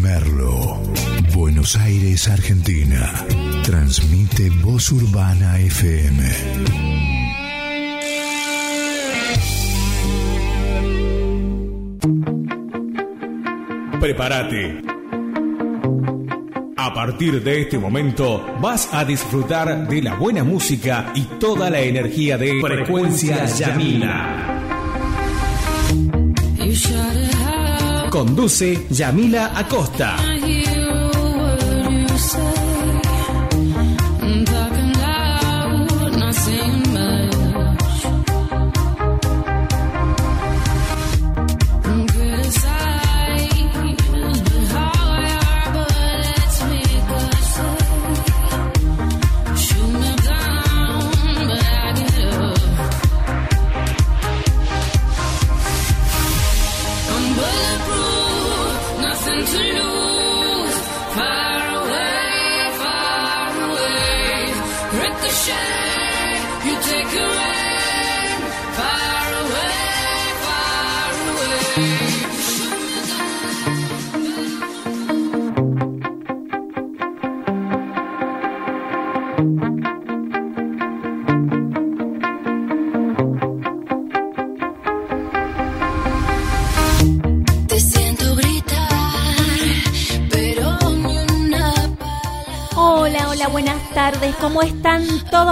Merlo, Buenos Aires, Argentina. Transmite Voz Urbana FM. Prepárate. A partir de este momento vas a disfrutar de la buena música y toda la energía de Frecuencia Yamila. Conduce Yamila Acosta.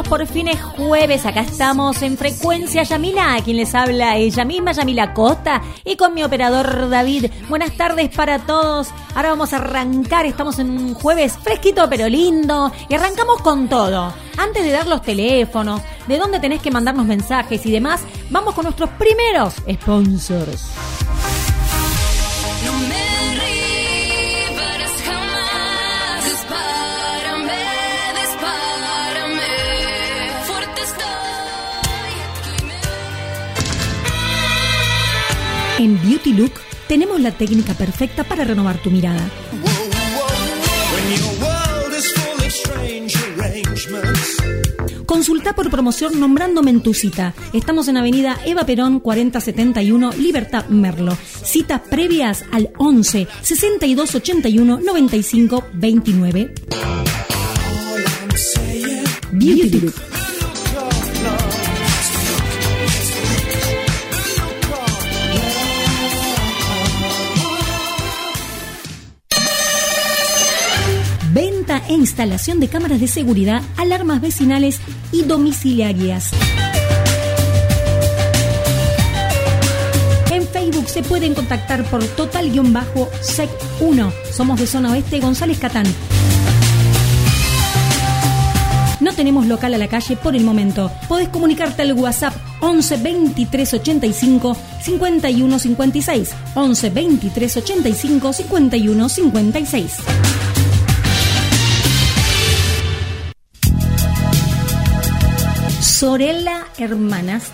Por fin es jueves, acá estamos en Frecuencia Yamila, a quien les habla ella misma, Yamila Costa, y con mi operador David. Buenas tardes para todos. Ahora vamos a arrancar, estamos en un jueves fresquito pero lindo, y arrancamos con todo. Antes de dar los teléfonos, de dónde tenés que mandarnos mensajes y demás, vamos con nuestros primeros sponsors. Beauty Look tenemos la técnica perfecta para renovar tu mirada. Consulta por promoción nombrándome en tu cita. Estamos en Avenida Eva Perón 4071, Libertad Merlo. Citas previas al 11 62 81 95 29. Beauty Look. E instalación de cámaras de seguridad, alarmas vecinales y domiciliarias. En Facebook se pueden contactar por total-sec1. Somos de zona oeste González Catán. No tenemos local a la calle por el momento. Podés comunicarte al WhatsApp 11 23 85 51 56. 11 23 85 51 56. Sorella Hermanas.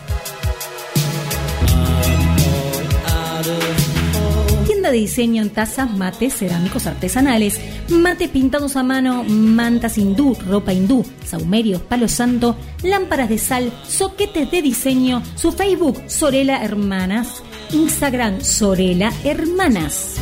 Tienda de diseño en tazas, mates, cerámicos artesanales, mates pintados a mano, mantas hindú, ropa hindú, saumerios, palo santo, lámparas de sal, soquetes de diseño, su Facebook Sorella Hermanas, Instagram Sorella Hermanas.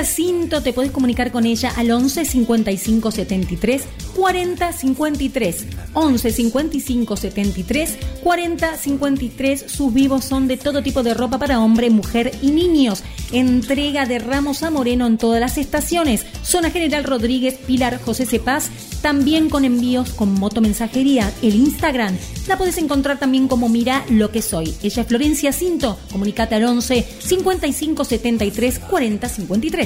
Cinto, te podés comunicar con ella al 11 55 73 40 53. 11 55 73 40 53. Sus vivos son de todo tipo de ropa para hombre, mujer y niños. Entrega de Ramos a Moreno en todas las estaciones. Zona General Rodríguez, Pilar José Cepaz. También con envíos con motomensajería. El Instagram la podés encontrar también como Mira lo que soy. Ella es Florencia Cinto. Comunicate al 11 55 73 40 53.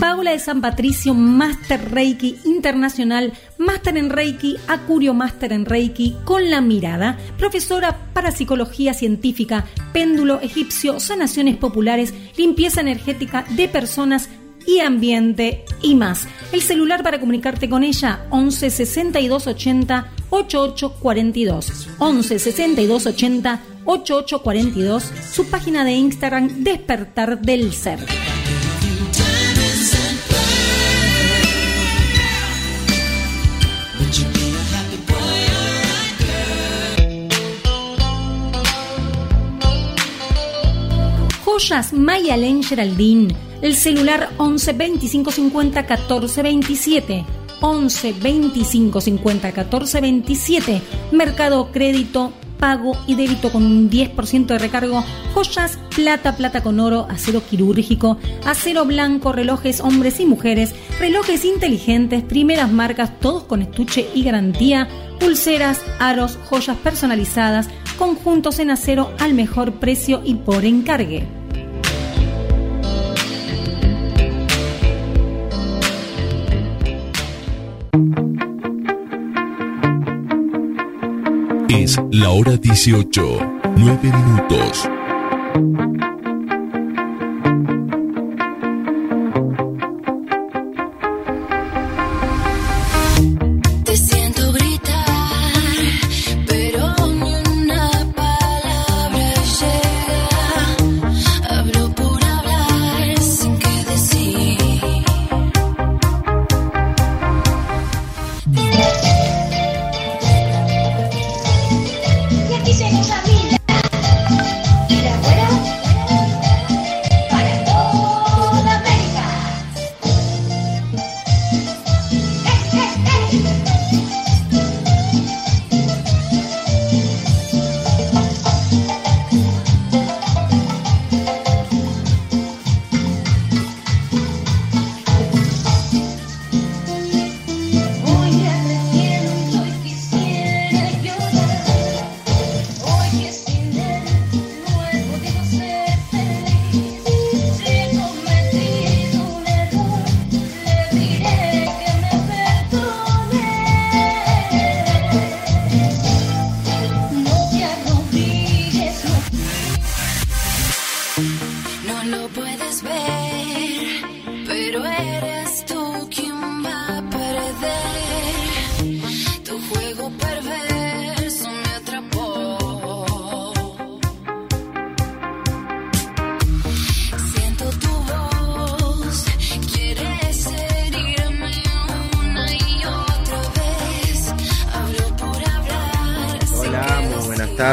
Paula de San Patricio, Master Reiki Internacional, Master en Reiki, Acurio Master en Reiki, con la mirada, profesora para psicología científica, péndulo egipcio, sanaciones populares, limpieza energética de personas y ambiente y más. El celular para comunicarte con ella 11 62 80 88 42 11 62 80 8842, su página de Instagram Despertar del Ser. Joyas Mayalen Geraldine, el celular 11 25 50 14 27. 11 25 50 14 27. Mercado Crédito, pago y débito con un 10% de recargo. Joyas, plata, plata con oro, acero quirúrgico, acero blanco, relojes hombres y mujeres, relojes inteligentes, primeras marcas, todos con estuche y garantía, pulseras, aros, joyas personalizadas, conjuntos en acero al mejor precio y por encargue. Es la hora 18, 9 minutos.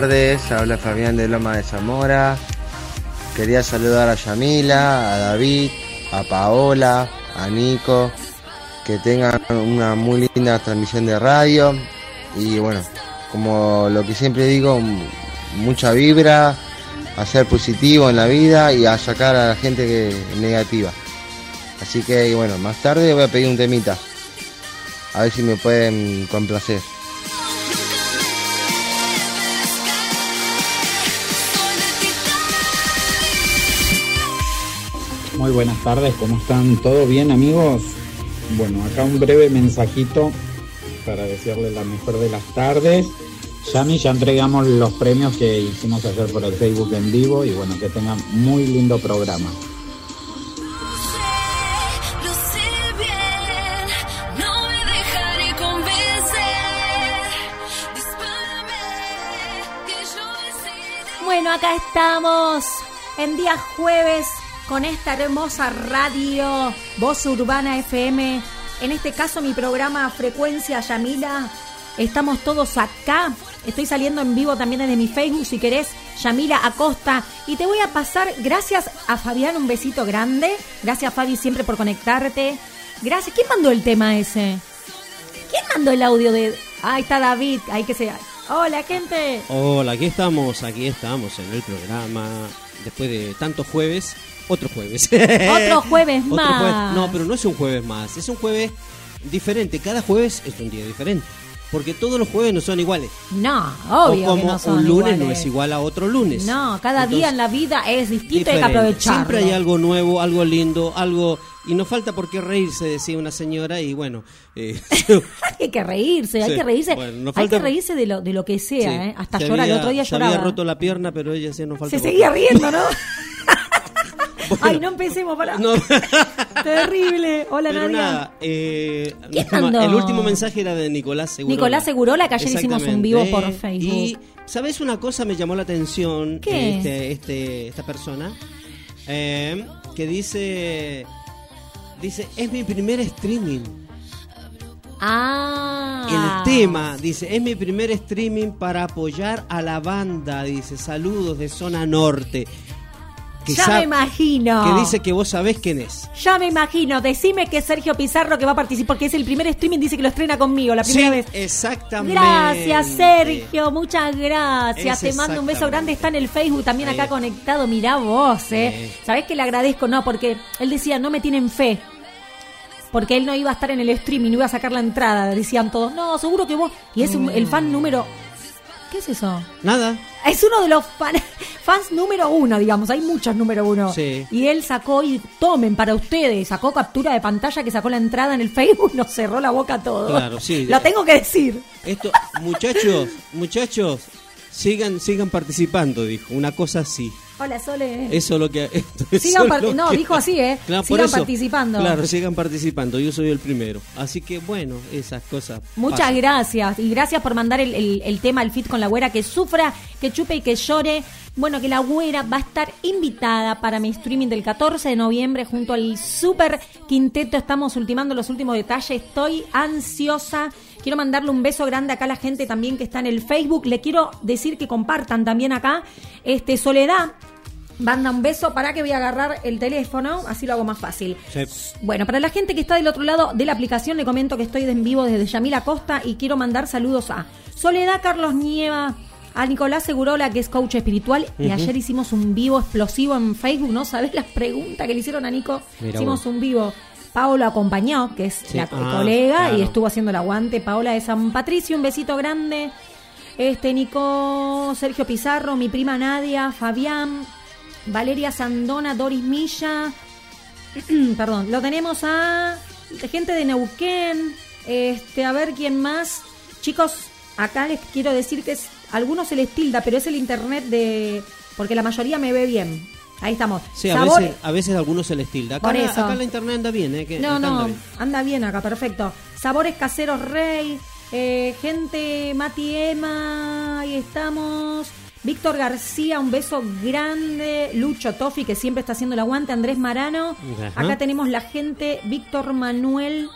Tardes. Habla Fabián de Loma de Zamora. Quería saludar a Yamila, a David, a Paola, a Nico. Que tengan una muy linda transmisión de radio. Y bueno, como lo que siempre digo, mucha vibra, a ser positivo en la vida y a sacar a la gente que negativa. Así que bueno, más tarde voy a pedir un temita. A ver si me pueden complacer. Muy buenas tardes, ¿cómo están? ¿Todo bien amigos? Bueno, acá un breve mensajito para desearles la mejor de las tardes. Yami, ya entregamos los premios que hicimos ayer por el Facebook en vivo y bueno, que tengan muy lindo programa. Bueno, acá estamos en día jueves con esta hermosa radio Voz Urbana FM. En este caso mi programa Frecuencia Yamila. Estamos todos acá. Estoy saliendo en vivo también desde mi Facebook si querés. Yamila Acosta. Y te voy a pasar, gracias a Fabián, un besito grande. Gracias Fabi siempre por conectarte. Gracias. ¿Quién mandó el tema ese? ¿Quién mandó el audio de... Ahí está David. Ahí que sea. Hola gente. Hola, aquí estamos, aquí estamos en el programa. Después de tantos jueves, otro jueves. Otro jueves Otro más. jueves- No, pero no es un jueves más, es un jueves diferente. Cada jueves es un día diferente. Porque todos los jueves no son iguales. No, obvio o como que no son un lunes no es igual a otro lunes. No, cada día en la vida es distinto y hay que aprovecharlo. Siempre hay algo nuevo, algo lindo, algo... Y no falta por qué reírse, decía una señora, y bueno... eh, hay que reírse, hay que reírse. Bueno, no Hay falta- que reírse de lo, de lo que sea, sí, ¿eh? Hasta se llorar. El otro día se lloraba. había roto la pierna, pero ella sí no falta Se seguía riendo, ¿no? Ay, no empecemos para. No. Terrible. Hola, Pero Nadia. nada, eh, el último mensaje era de Nicolás Segurola. Nicolás Segurola, que ayer hicimos un vivo por Facebook. Y, ¿sabes una cosa? Me llamó la atención ¿Qué? Este, este, esta persona eh, que dice, dice, es mi primer streaming. Ah. El tema, dice, es mi primer streaming para apoyar a la banda, dice, saludos de zona norte. Que Ya me imagino. Que dice que vos sabés quién es. Ya me imagino. Decime que es Sergio Pizarro que va a participar, porque es el primer streaming, dice que lo estrena conmigo, la primera Sí, vez. exactamente. Gracias, Sergio. Muchas gracias. Es Te mando un beso grande. Está en el Facebook también acá conectado. Mirá vos, ¿eh? ¿Sabés que le agradezco? No, porque él decía, no me tienen fe. Porque él no iba a estar en el streaming, no iba a sacar la entrada. Decían todos, no, seguro que vos. Y es un- el fan número. ¿Qué es eso? Nada. Es uno de los fan- fans número uno, digamos. Hay muchos número uno. Sí. Y él sacó y tomen para ustedes. Sacó captura de pantalla que sacó la entrada en el Facebook. Nos cerró la boca a todos. Claro, sí. Lo tengo que decir. Esto, muchachos, muchachos, sigan, sigan participando, dijo. Una cosa así. Hola, Sole. Eso es lo que. eso Sigan es par- lo no, que- dijo así, ¿eh? Claro, Sigan eso. participando. Claro, sigan participando. Yo soy el primero. Así que bueno, esas cosas. Muchas pasan. gracias. Y gracias por mandar el, el- el tema, el fit con la güera, que sufra, que chupe y que llore. Bueno, que la güera va a estar invitada para mi streaming del 14 de noviembre junto al Super Quinteto. Estamos ultimando los últimos detalles. Estoy ansiosa. Quiero mandarle un beso grande acá a la gente también que está en el Facebook. Le quiero decir que compartan también acá. Este Soledad. Manda un beso para que voy a agarrar el teléfono, así lo hago más fácil. Sí. Bueno, para la gente que está del otro lado de la aplicación, le comento que estoy en vivo desde Yamila Costa y quiero mandar saludos a Soledad Carlos Nieva, a Nicolás Segurola, que es coach espiritual, y ayer hicimos un vivo explosivo en Facebook, ¿no? ¿Sabés las preguntas que le hicieron a Nico? Mira hicimos vos. un vivo. Paola acompañó, que es Sí. la Ah, colega, y estuvo haciendo el aguante. Paola de San Patricio, un besito grande. Este, Nico, Sergio Pizarro, mi prima Nadia, Fabián, Valeria Sandona, Doris Milla. Perdón, lo tenemos a gente de Neuquén. Este, a ver quién más. Chicos, acá les quiero decir que es. Algunos se les tilda, pero es el internet de. Porque la mayoría me ve bien. Ahí estamos. Sí, a Sabor- veces, a veces algunos se les tilda. Acá, Por eso. acá la internet anda bien, ¿eh? Que No, no, anda bien. anda bien acá, perfecto. Sabores caseros Rey, eh, gente Mati Emma, ahí estamos. Víctor García, un beso grande. Lucho Tofi, que siempre está haciendo el aguante. Andrés Marano. Ajá. Acá tenemos la gente. Víctor Manuel.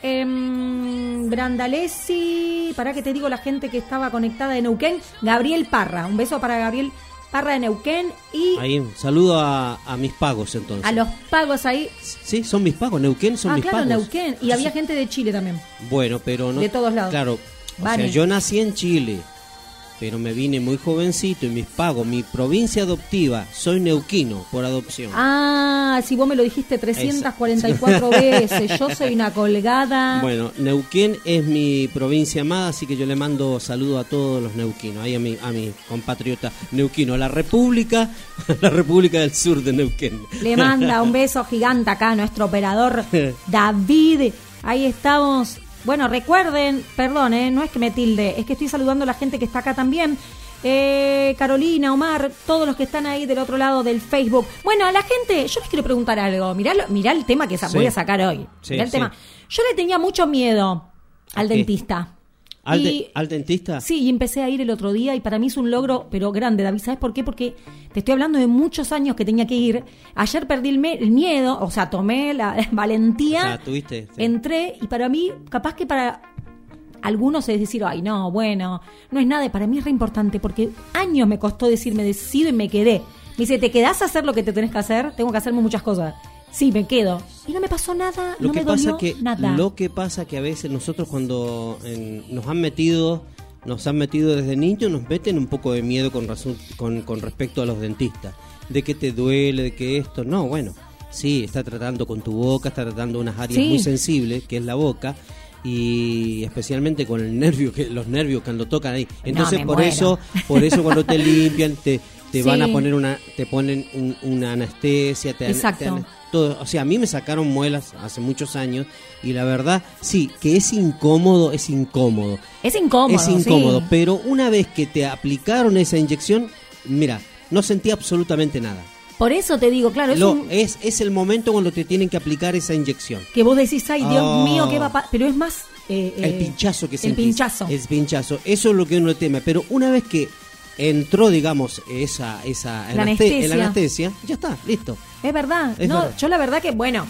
em, Brandalesi. Para que te digo la gente que estaba conectada de Neuquén. Gabriel Parra. Un beso para Gabriel Parra de Neuquén. Y Ahí, saludo a, a mis pagos entonces. a los pagos ahí. Sí, son mis pagos. Neuquén son ah, mis claro, pagos. Neuquén. Y había gente de Chile también. Bueno, pero no. De todos lados. Claro. O Vale. sea, yo nací en Chile, pero me vine muy jovencito y mis pagos, mi provincia adoptiva, soy neuquino por adopción. Ah, si vos me lo dijiste 344 veces, yo soy una colgada. Bueno, Neuquén es mi provincia amada, así que yo le mando saludo a todos los neuquinos, ahí a mi, a mi compatriota neuquino, la República, la República del Sur de Neuquén. Le manda un beso gigante acá a nuestro operador David. Ahí estamos. Bueno, recuerden, perdón, eh, no es que me tilde, es que estoy saludando a la gente que está acá también. Eh, Carolina, Omar, todos los que están ahí del otro lado del Facebook. Bueno, a la gente, yo les quiero preguntar algo. Mirá, lo- mirá el tema que sa- Sí. voy a sacar hoy. Sí, Mirá el sí. tema. Yo le tenía mucho miedo al dentista. ¿Al, de- Y- al dentista? Sí, y empecé a ir el otro día y para mí es un logro, pero grande, David. ¿Sabes por qué? Porque te estoy hablando de muchos años que tenía que ir. Ayer perdí el, me- el miedo, o sea, tomé la O valentía, sea, tuviste. sí. entré y para mí, capaz que para algunos es decir, ay, no, bueno, no es nada. Para mí es re importante porque años me costó decirme, decido y me quedé. Me dice, ¿te quedás a hacer lo que te tenés que hacer? Tengo que hacerme muchas cosas. Sí, me quedo. Y no me pasó nada, Lo no que me pasa dolió que nada. lo que pasa que a veces nosotros cuando en- nos han metido nos han metido desde niños nos meten un poco de miedo con razón con, con respecto a los dentistas de que te duele de que esto no bueno sí está tratando con tu boca está tratando unas áreas Sí. muy sensibles que es la boca y especialmente con el nervio que los nervios cuando tocan ahí entonces por muero. eso por eso cuando te limpian te te van a poner una te ponen un- una anestesia te, Exacto. te- todo, o sea, a mí me sacaron muelas hace muchos años y la verdad, sí, que es incómodo, es incómodo. Es incómodo. es incómodo, sí. pero una vez que te aplicaron esa inyección, mira, no sentí absolutamente nada. Por eso te digo, claro, es Lo- un- es, es el momento cuando te tienen que aplicar esa inyección. que vos decís, ay, Dios Oh. mío, ¿qué va a? Pero es más... eh, El eh, pinchazo que El sentís. pinchazo. El pinchazo. Eso es lo que uno teme. Pero una vez que entró, digamos, esa, esa La anaste- anestesia. la anestesia, ya está, listo. Es verdad. Es no, verdad. yo la verdad que, bueno,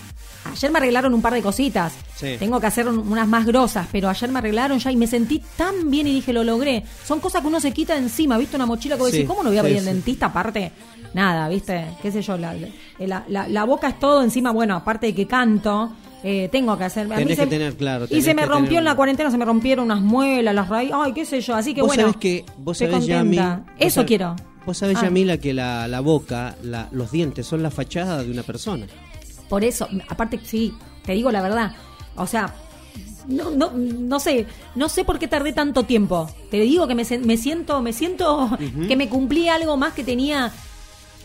ayer me arreglaron un par de cositas. Sí. Tengo que hacer un- unas más grosas, pero ayer me arreglaron ya y me sentí tan bien y dije, lo logré. Son cosas que uno se quita encima, ¿viste? Una mochila que vos Sí, decís, ¿cómo no voy a sí, sí. dentista aparte? Nada, ¿viste? ¿Qué sé yo? La, la, la- la boca es todo encima, bueno, aparte de que canto. eh, tengo que hacer. Tenés se- que tener, claro, Y se me rompió tener- en la cuarentena, se me rompieron unas muelas, las raíces, ay, qué sé yo. Así que Vos bueno. sabés que, vos estoy sabés, Yami, contenta. vos Eso quiero. Vos sabés, Ah. Yamila, que la, la boca, la- los dientes son la fachada de una persona. Por eso, aparte, sí, te digo la verdad. O sea, no, no, no sé, no sé por qué tardé tanto tiempo. Te digo que me, me siento, me siento que me cumplí algo más que tenía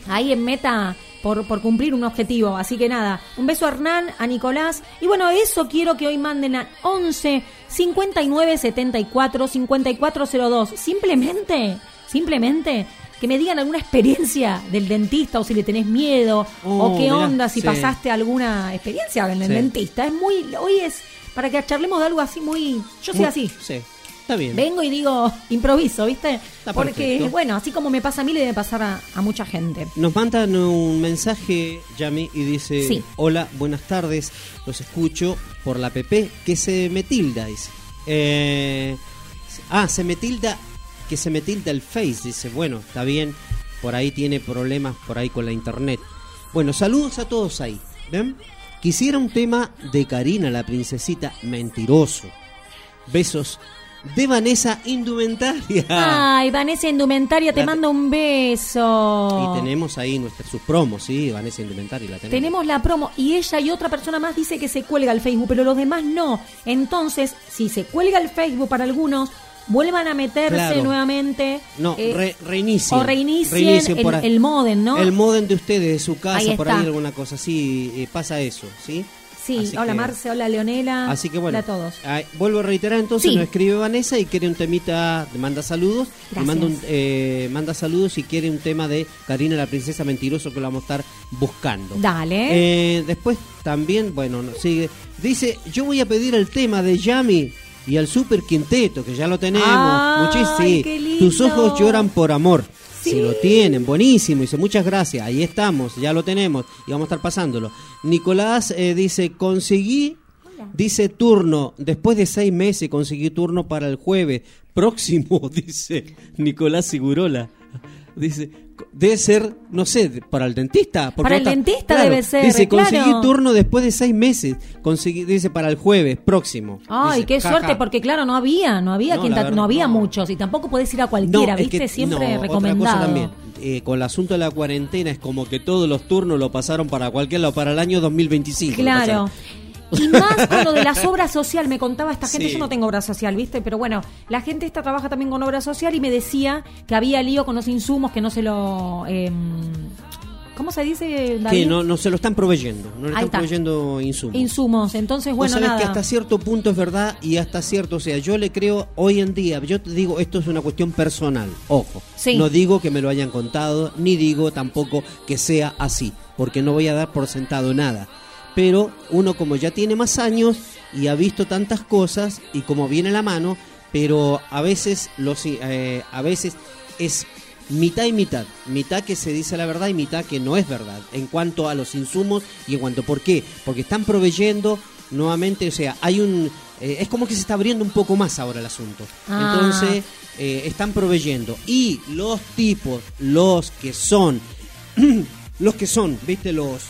ahí en meta por, por cumplir un objetivo. Así que nada, un beso a Hernán, a Nicolás. Y bueno, eso quiero que hoy manden a 11 59 74 5402. Simplemente, simplemente que me digan alguna experiencia del dentista o si le tenés miedo Oh, o qué mirá, onda si sí. pasaste alguna experiencia en el Sí. dentista. Es muy, hoy es para que charlemos de algo así muy, yo soy Muy- así. Sí, está bien. Vengo y digo, improviso, ¿viste? Está Porque, perfecto. bueno, así como me pasa a mí, le debe pasar a, a mucha gente. Nos mandan un mensaje, Yami, y dice: Sí. Hola, buenas tardes, los escucho por la PP, que se me tilda, dice. Eh, ah, se me tilda, que se me tilda el Face, dice. Bueno, está bien, por ahí tiene problemas, por ahí con la internet. Bueno, saludos a todos ahí. ¿Ven? Quisiera un tema de Karina, la princesita, mentiroso. Besos de Vanessa Indumentaria. Ay, Vanessa Indumentaria, te te- mando un beso. Y tenemos ahí nuestras sus promos, sí, Vanessa Indumentaria la tenemos. Tenemos la promo y ella y otra persona más dice que se cuelga el Facebook, pero los demás no. Entonces, si se cuelga el Facebook para algunos, vuelvan a meterse Claro. nuevamente. No, eh, re- reinicien. o reinicien Reinicien el, el modem, ¿no? El modem de ustedes, de su casa, Ahí por ahí alguna cosa así, eh, pasa eso, ¿sí? sí, Así hola que- Marce, hola Leonela. Así que bueno, Hola a todos. vuelvo a reiterar entonces, Sí. nos escribe Vanessa y quiere un temita, te manda saludos, y Gracias. manda, un- eh, manda saludos y quiere un tema de Karina la princesa mentiroso que lo vamos a estar buscando. Dale. Eh, después también, bueno, no, sigue. Dice, yo voy a pedir el tema de Yami y al Super Quinteto, que ya lo tenemos. Sí. lindo. Tus ojos lloran por amor. Sí. Si lo tienen, buenísimo. Dice, muchas gracias. Ahí estamos, ya lo tenemos y vamos a estar pasándolo. Nicolás eh, dice, conseguí, dice turno, después de seis meses conseguí turno para el jueves próximo, dice Nicolás Sigurola. Dice, debe ser, no sé, para el dentista. Para el dentista debe ser, Dice, conseguí claro. turno después de seis meses. Conseguí, dice, para el jueves próximo. Ay, Dice, qué ja, suerte, ja. porque claro, no había, no había No, quien la ta- verdad, no había no. muchos y tampoco podés ir a cualquiera, ¿viste? que- Siempre recomendado. Otra cosa también, eh, con el asunto de la cuarentena es como que todos los turnos lo pasaron para cualquier lado, para el año 2025. lo Claro. Y más con lo de las obras social, me contaba esta gente, Sí. yo no tengo obra social, ¿viste? Pero bueno, la gente esta trabaja también con obra social y me decía que había lío con los insumos, que no se lo... eh, ¿Cómo se dice, David? Que no, no se lo están proveyendo, no le Ahí están está. proveyendo insumos. Insumos, entonces bueno, nada. que hasta cierto punto es verdad y hasta cierto, o sea, yo le creo hoy en día, yo te digo, esto es una cuestión personal, ojo. Sí. No digo que me lo hayan contado, ni digo tampoco que sea así, porque no voy a dar por sentado nada. Pero uno como ya tiene más años y ha visto tantas cosas y como viene la mano, pero a veces los eh, a veces es mitad y mitad, mitad que se dice la verdad y mitad que no es verdad en cuanto a los insumos y en cuanto por qué, porque están proveyendo nuevamente, o sea, hay un eh, es como que se está abriendo un poco más ahora el asunto. Ah. Entonces, eh, están proveyendo y los tipos, los que son los que son, ¿viste? Los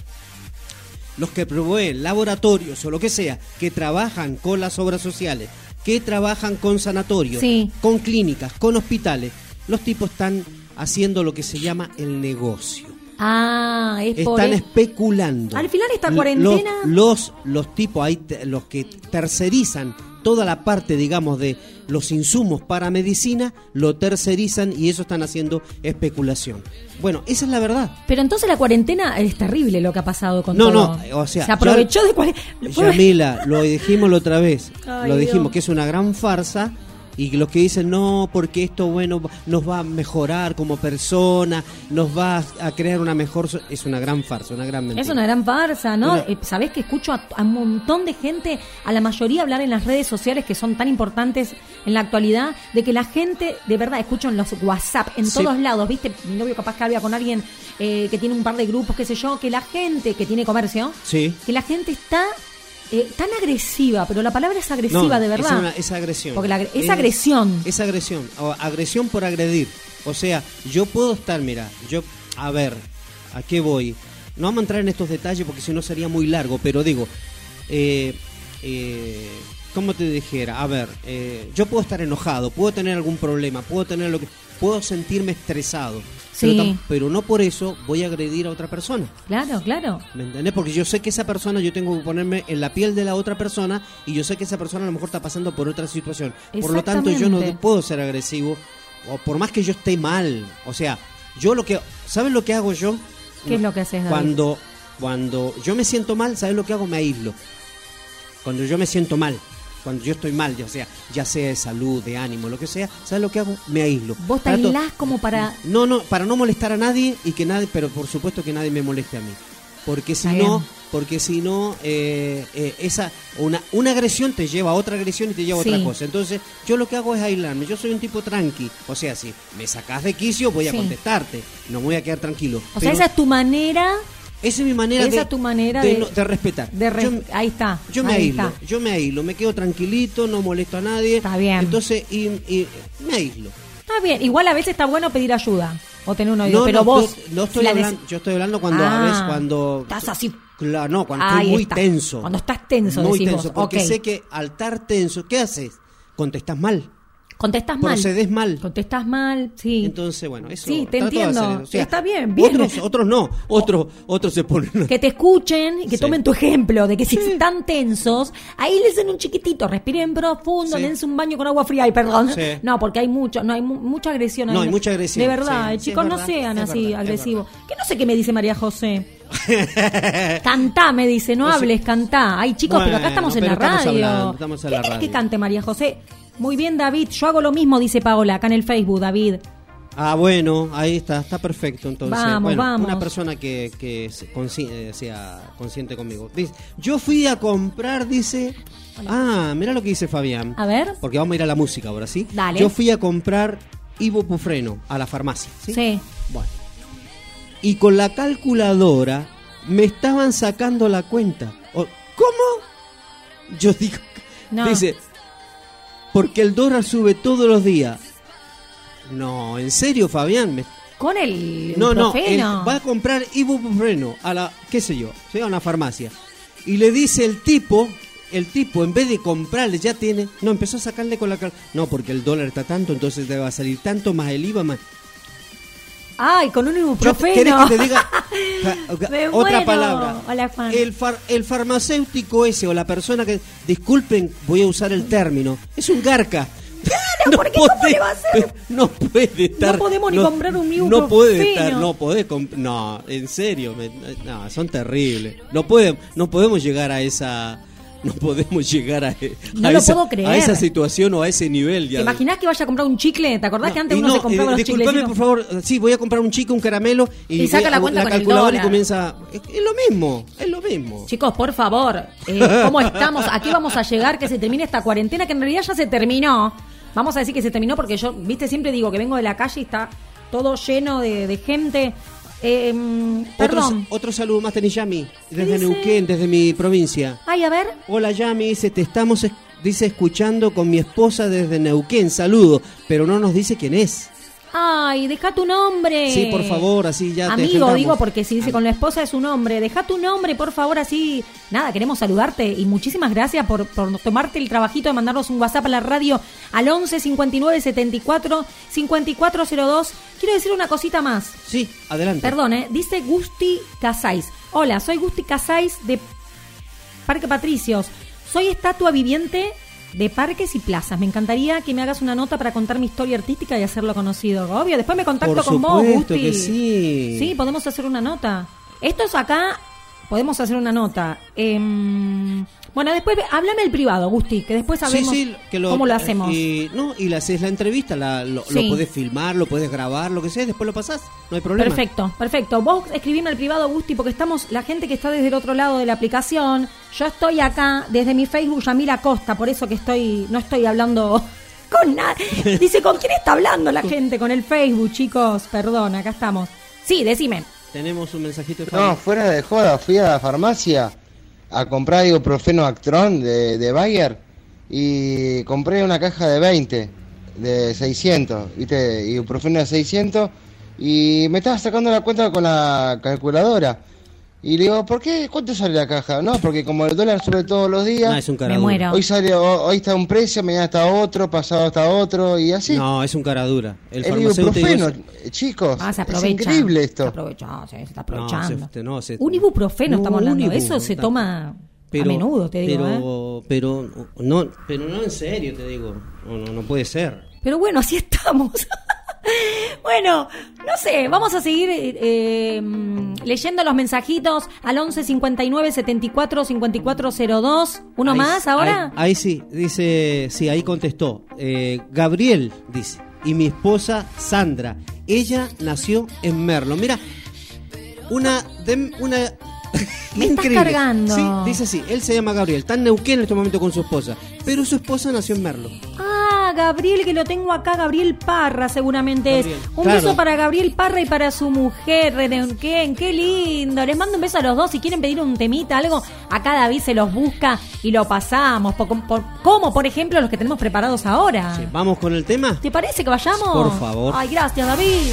los que proveen laboratorios o lo que sea, que trabajan con las obras sociales, que trabajan con sanatorios, Sí. con clínicas, con hospitales, los tipos están haciendo lo que se llama el negocio. Ah, es. Están e- especulando. Al final esta cuarentena- Los, los, los tipos ahí, los que tercerizan toda la parte, digamos, de los insumos para medicina, lo tercerizan y eso están haciendo especulación. Bueno, esa es la verdad. Pero entonces la cuarentena es terrible lo que ha pasado con No, todo. no, o sea, Se aprovechó yo- de. Yamila, lo dijimos la otra vez, Ay, lo dijimos Dios. que es una gran farsa Y los que dicen, no, porque esto, bueno, nos va a mejorar como persona, nos va a crear una mejor... so-". Es una gran farsa, una gran mentira. Es una gran farsa, ¿no? Una- Sabés que escucho a, a un montón de gente, a la mayoría hablar en las redes sociales que son tan importantes en la actualidad, de que la gente, de verdad, escucho en los WhatsApp, en Sí. todos lados, ¿viste? Mi novio capaz que habla con alguien eh, que tiene un par de grupos, qué sé yo, que la gente que tiene comercio, Sí. que la gente está eh, tan agresiva, pero la palabra es agresiva, No, de verdad. Es, una- es agresión. Porque la agre- es agresión. Es agresión. o agresión por agredir. O sea, yo puedo estar, mira, yo, a ver, ¿a qué voy? No vamos a entrar en estos detalles porque si no sería muy largo, pero digo, eh, eh, ¿cómo te dijera? A ver, eh, yo puedo estar enojado, puedo tener algún problema, puedo tener lo que... Puedo sentirme estresado. Sí. Pero, pero no por eso voy a agredir a otra persona. Claro, claro. ¿Me entendés? Porque yo sé que esa persona, yo tengo que ponerme en la piel de la otra persona y yo sé que esa persona a lo mejor está pasando por otra situación. Por lo tanto, yo no puedo ser agresivo, o por más que yo esté mal. O sea, yo lo que. ¿Sabes lo que hago yo? ¿Qué es lo que haces, David? Cuando, cuando yo me siento mal, ¿sabes lo que hago? Me aíslo. Cuando yo me siento mal. Cuando yo estoy mal, ya sea, ya sea de salud, de ánimo, lo que sea, ¿sabes lo que hago? Me aíslo. Vos te Trato- aislás como para... no, no, para no molestar a nadie y que nadie, pero por supuesto que nadie me moleste a mí. Porque si Está no, bien. porque si no, eh, eh, esa, una, una agresión te lleva a otra agresión y te lleva a Sí. otra cosa. Entonces, yo lo que hago es aislarme. Yo soy un tipo tranqui. O sea, si me sacás de quicio, voy a Sí. contestarte. No me voy a quedar tranquilo. O sea, Pero esa es tu manera esa es mi manera esa de, tu manera de, de- no- de respetar. de... re- Yo- Ahí está. yo me ahí aíslo, está. yo me aíslo, me quedo tranquilito, no molesto a nadie. Está bien. Entonces, y, y me aíslo. Está bien, igual a veces está bueno pedir ayuda o tener un oído, No, pero no, vos... no, estoy si hablando, yo estoy hablando cuando a Ah, veces cuando Estás así... Claro, no, cuando estoy muy está. tenso. Cuando estás tenso, Muy decís tenso, vos. porque sé que al estar tenso, ¿qué haces? Contestás mal. Contestás mal. Procedes mal. Contestás mal, sí. Entonces, bueno, eso Sí, te entiendo. o sea, Está bien, bien. Otros, otros no, otros, otros se ponen. que te escuchen y que Sí. tomen tu ejemplo de que si Sí. están tensos, ahí les den un chiquitito, respiren profundo, Sí. dense un baño con agua fría y perdón. No, porque hay mucho, no hay mu- mucha agresión. No, hay mucha agresión, De verdad, eh, chicos, no sean así verdad, agresivos. Que no sé qué me dice María José. cantá, me dice, no hables, cantá. Ay, chicos, pero acá Bueno, estamos en la estamos radio. hablando, estamos en ¿Qué la querés que radio. cante María José? Muy bien, David, yo hago lo mismo, dice Paola, acá en el Facebook, David. Ah, bueno, ahí está, está perfecto entonces. Vamos, bueno, vamos. Una persona que, que se- consci- eh, sea consciente conmigo. Dice, yo fui a comprar, dice... Ah, mira lo que dice Fabián. A ver. Porque vamos a ir a la música ahora, ¿sí? Dale. Yo fui a comprar ibuprofeno a la farmacia, ¿sí? Sí. Bueno. Y con la calculadora me estaban sacando la cuenta. ¿Cómo? Yo digo... No. Dice, porque el dólar sube todos los días. No, en serio, Fabián. Me- Con el no, no, va a comprar ibuprofeno a la, qué sé yo, a una farmacia. Y le dice el tipo, el tipo en vez de comprarle ya tiene, no, empezó a sacarle con la cal- No, porque el dólar está tanto, entonces te va a salir tanto más el IVA más. Ay, con un te- ¿Querés ibuprofeno. que te diga Me otra muero. palabra? Hola, Juan. El, far- el farmacéutico ese o la persona que, disculpen, voy a usar el término, es un garca. Claro, porque ¿cómo le va a hacer? No puede estar. No podemos ni comprar un No puede ibuprofeno. estar, no podés No, en serio, me- no, son terribles. No podemos, no podemos llegar a esa. No podemos llegar a, a No lo esa, a situación o a ese nivel. ¿Te Ya imaginás que vaya a comprar un chicle? ¿Te acordás no, que antes y uno no, se compraba eh, los disculpame, chicles? por favor. Sí, voy a comprar un chico, un caramelo. Y, Y saca la cuenta con el calculadora y dólar. comienza. Es, es lo mismo, es lo mismo. Chicos, por favor, eh, ¿cómo estamos? ¿A qué vamos a llegar que se termine esta cuarentena? Que en realidad ya se terminó. Vamos a decir que se terminó porque yo, viste, siempre digo que vengo de la calle y está todo lleno de, de gente. Eh, perdón. Otro, otro saludo más tenés, Yami, desde dice? Neuquén, desde mi provincia. Ay, a ver. Hola, Yami, dice, te estamos, es- dice, escuchando con mi esposa desde Neuquén, saludo, pero no nos dice quién es. Ay, deja tu nombre. Sí, por favor, así ya Amigo, digo, porque si dice con la esposa es su nombre. Deja tu nombre, por favor, así. Nada, queremos saludarte y muchísimas gracias por, por tomarte el trabajito de mandarnos un WhatsApp a la radio al 11 59 74 5402. Quiero decir una cosita más. Sí, adelante. Perdón, ¿eh? dice Gusti Casais. Hola, soy Gusti Casais de Parque Patricios. Soy estatua viviente de parques y plazas. Me encantaría que me hagas una nota para contar mi historia artística y hacerlo conocido. Obvio, después me contacto Por con vos, Gusti. que sí. Sí, podemos hacer una nota. Estos acá podemos hacer una nota. Em, Bueno, después ve- háblame el privado, Gusti, que después sabemos Sí, sí, que lo, cómo lo hacemos. Y, no, y le haces la entrevista, la, lo, Sí. lo podés filmar, lo podés grabar, lo que sea, después lo pasás. No hay problema. Perfecto, perfecto. Vos escribime al privado, Gusti, porque estamos, la gente que está desde el otro lado de la aplicación, yo estoy acá desde mi Facebook, Yamila Costa, por eso que estoy, no estoy hablando con nadie. Dice, ¿con quién está hablando la gente? Con el Facebook, chicos, perdón, acá estamos. Sí, decime. Tenemos un mensajito de No, fuera de joda, fui a la farmacia a comprar ibuprofeno Actron de, de Bayer y compré una caja de 20, de 600, ¿viste? Ibuprofeno de 600 y me estaba sacando la cuenta con la calculadora. Y le digo, ¿por qué? ¿Cuánto sale la caja? No, porque como el dólar sube todos los días, No, es un Me cara dura. muero. hoy sale, ho- hoy está un precio, mañana está otro, pasado está otro y así. No, es un cara dura. El, ibuprofeno, es- chicos, Ah, se es increíble Se esto. aprovecha, se está No, aprovechando. se- no, se- un ibuprofeno No, estamos hablando. ibu, Eso se no. toma a menudo, te digo. pero, ¿eh? pero, no, pero no en serio, te digo. No, no, no puede ser. Pero bueno, así estamos. bueno, no sé, vamos a seguir eh, mm, leyendo los mensajitos al 11 59 74 5402. ¿Uno Ahí- más ahora? Ahí, ahí sí, dice, sí, ahí contestó. Eh, Gabriel, dice, y mi esposa Sandra. Ella nació en Merlo. Mira, una... de- una Me estás cargando. Sí, dice así, él se llama Gabriel, está en Neuquén en este momento con su esposa, pero su esposa nació en Merlo. Ah, Gabriel, que lo tengo acá, Gabriel Parra, seguramente Gabriel, es. Un claro. beso para Gabriel Parra y para su mujer, de Neuquén. Qué lindo. Les mando un beso a los dos. Si quieren pedir un temita, algo, acá David se los busca y lo pasamos. Por- por- como, por ejemplo, los que tenemos preparados ahora. Sí, Vamos con el tema. ¿Te parece que vayamos? Por favor. Ay, gracias, David.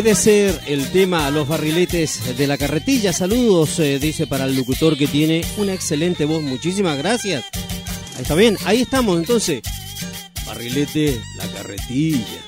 Puede ser el tema Los barriletes de la carretilla. Saludos, eh, dice para el locutor que tiene una excelente voz. Muchísimas gracias. Está bien, ahí estamos entonces. Barrilete, la carretilla.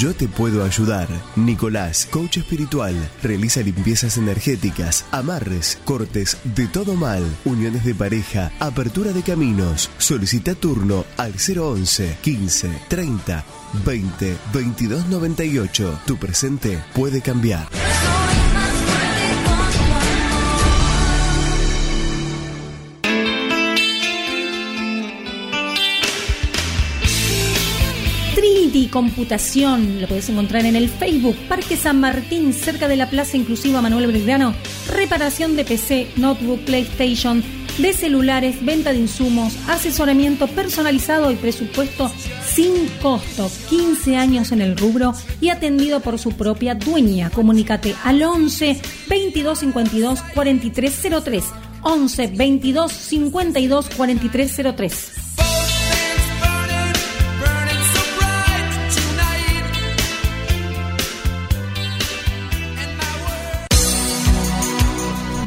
Yo te puedo ayudar. Nicolás, coach espiritual, realiza limpiezas energéticas, amarres, cortes de todo mal, uniones de pareja, apertura de caminos. Solicita turno al 011 15 30 20 22 98. Tu presente puede cambiar. Computación, lo podés encontrar en el Facebook Parque San Martín, cerca de la Plaza Inclusiva Manuel Belgrano. Reparación de PC, notebook, PlayStation, de celulares, venta de insumos, asesoramiento personalizado y presupuesto sin costo. 15 años en el rubro y atendido por su propia dueña. Comunícate al 11 22 52 4303. 11 22 52 4303.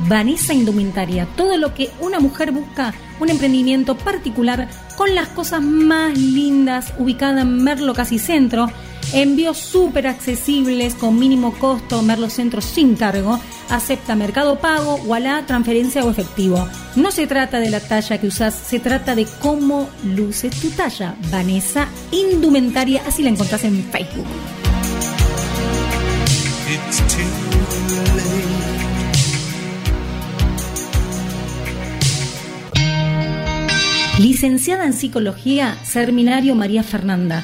Vanessa Indumentaria, todo lo que una mujer busca, un emprendimiento particular con las cosas más lindas, ubicada en Merlo Casi Centro, envíos súper accesibles con mínimo costo, Merlo Centro sin cargo, acepta mercado pago, la transferencia o efectivo. No se trata de la talla que usas, se trata de cómo luces tu talla. Vanessa Indumentaria, así la encontrás en Facebook. Licenciada en Psicología, Seminario María Fernanda.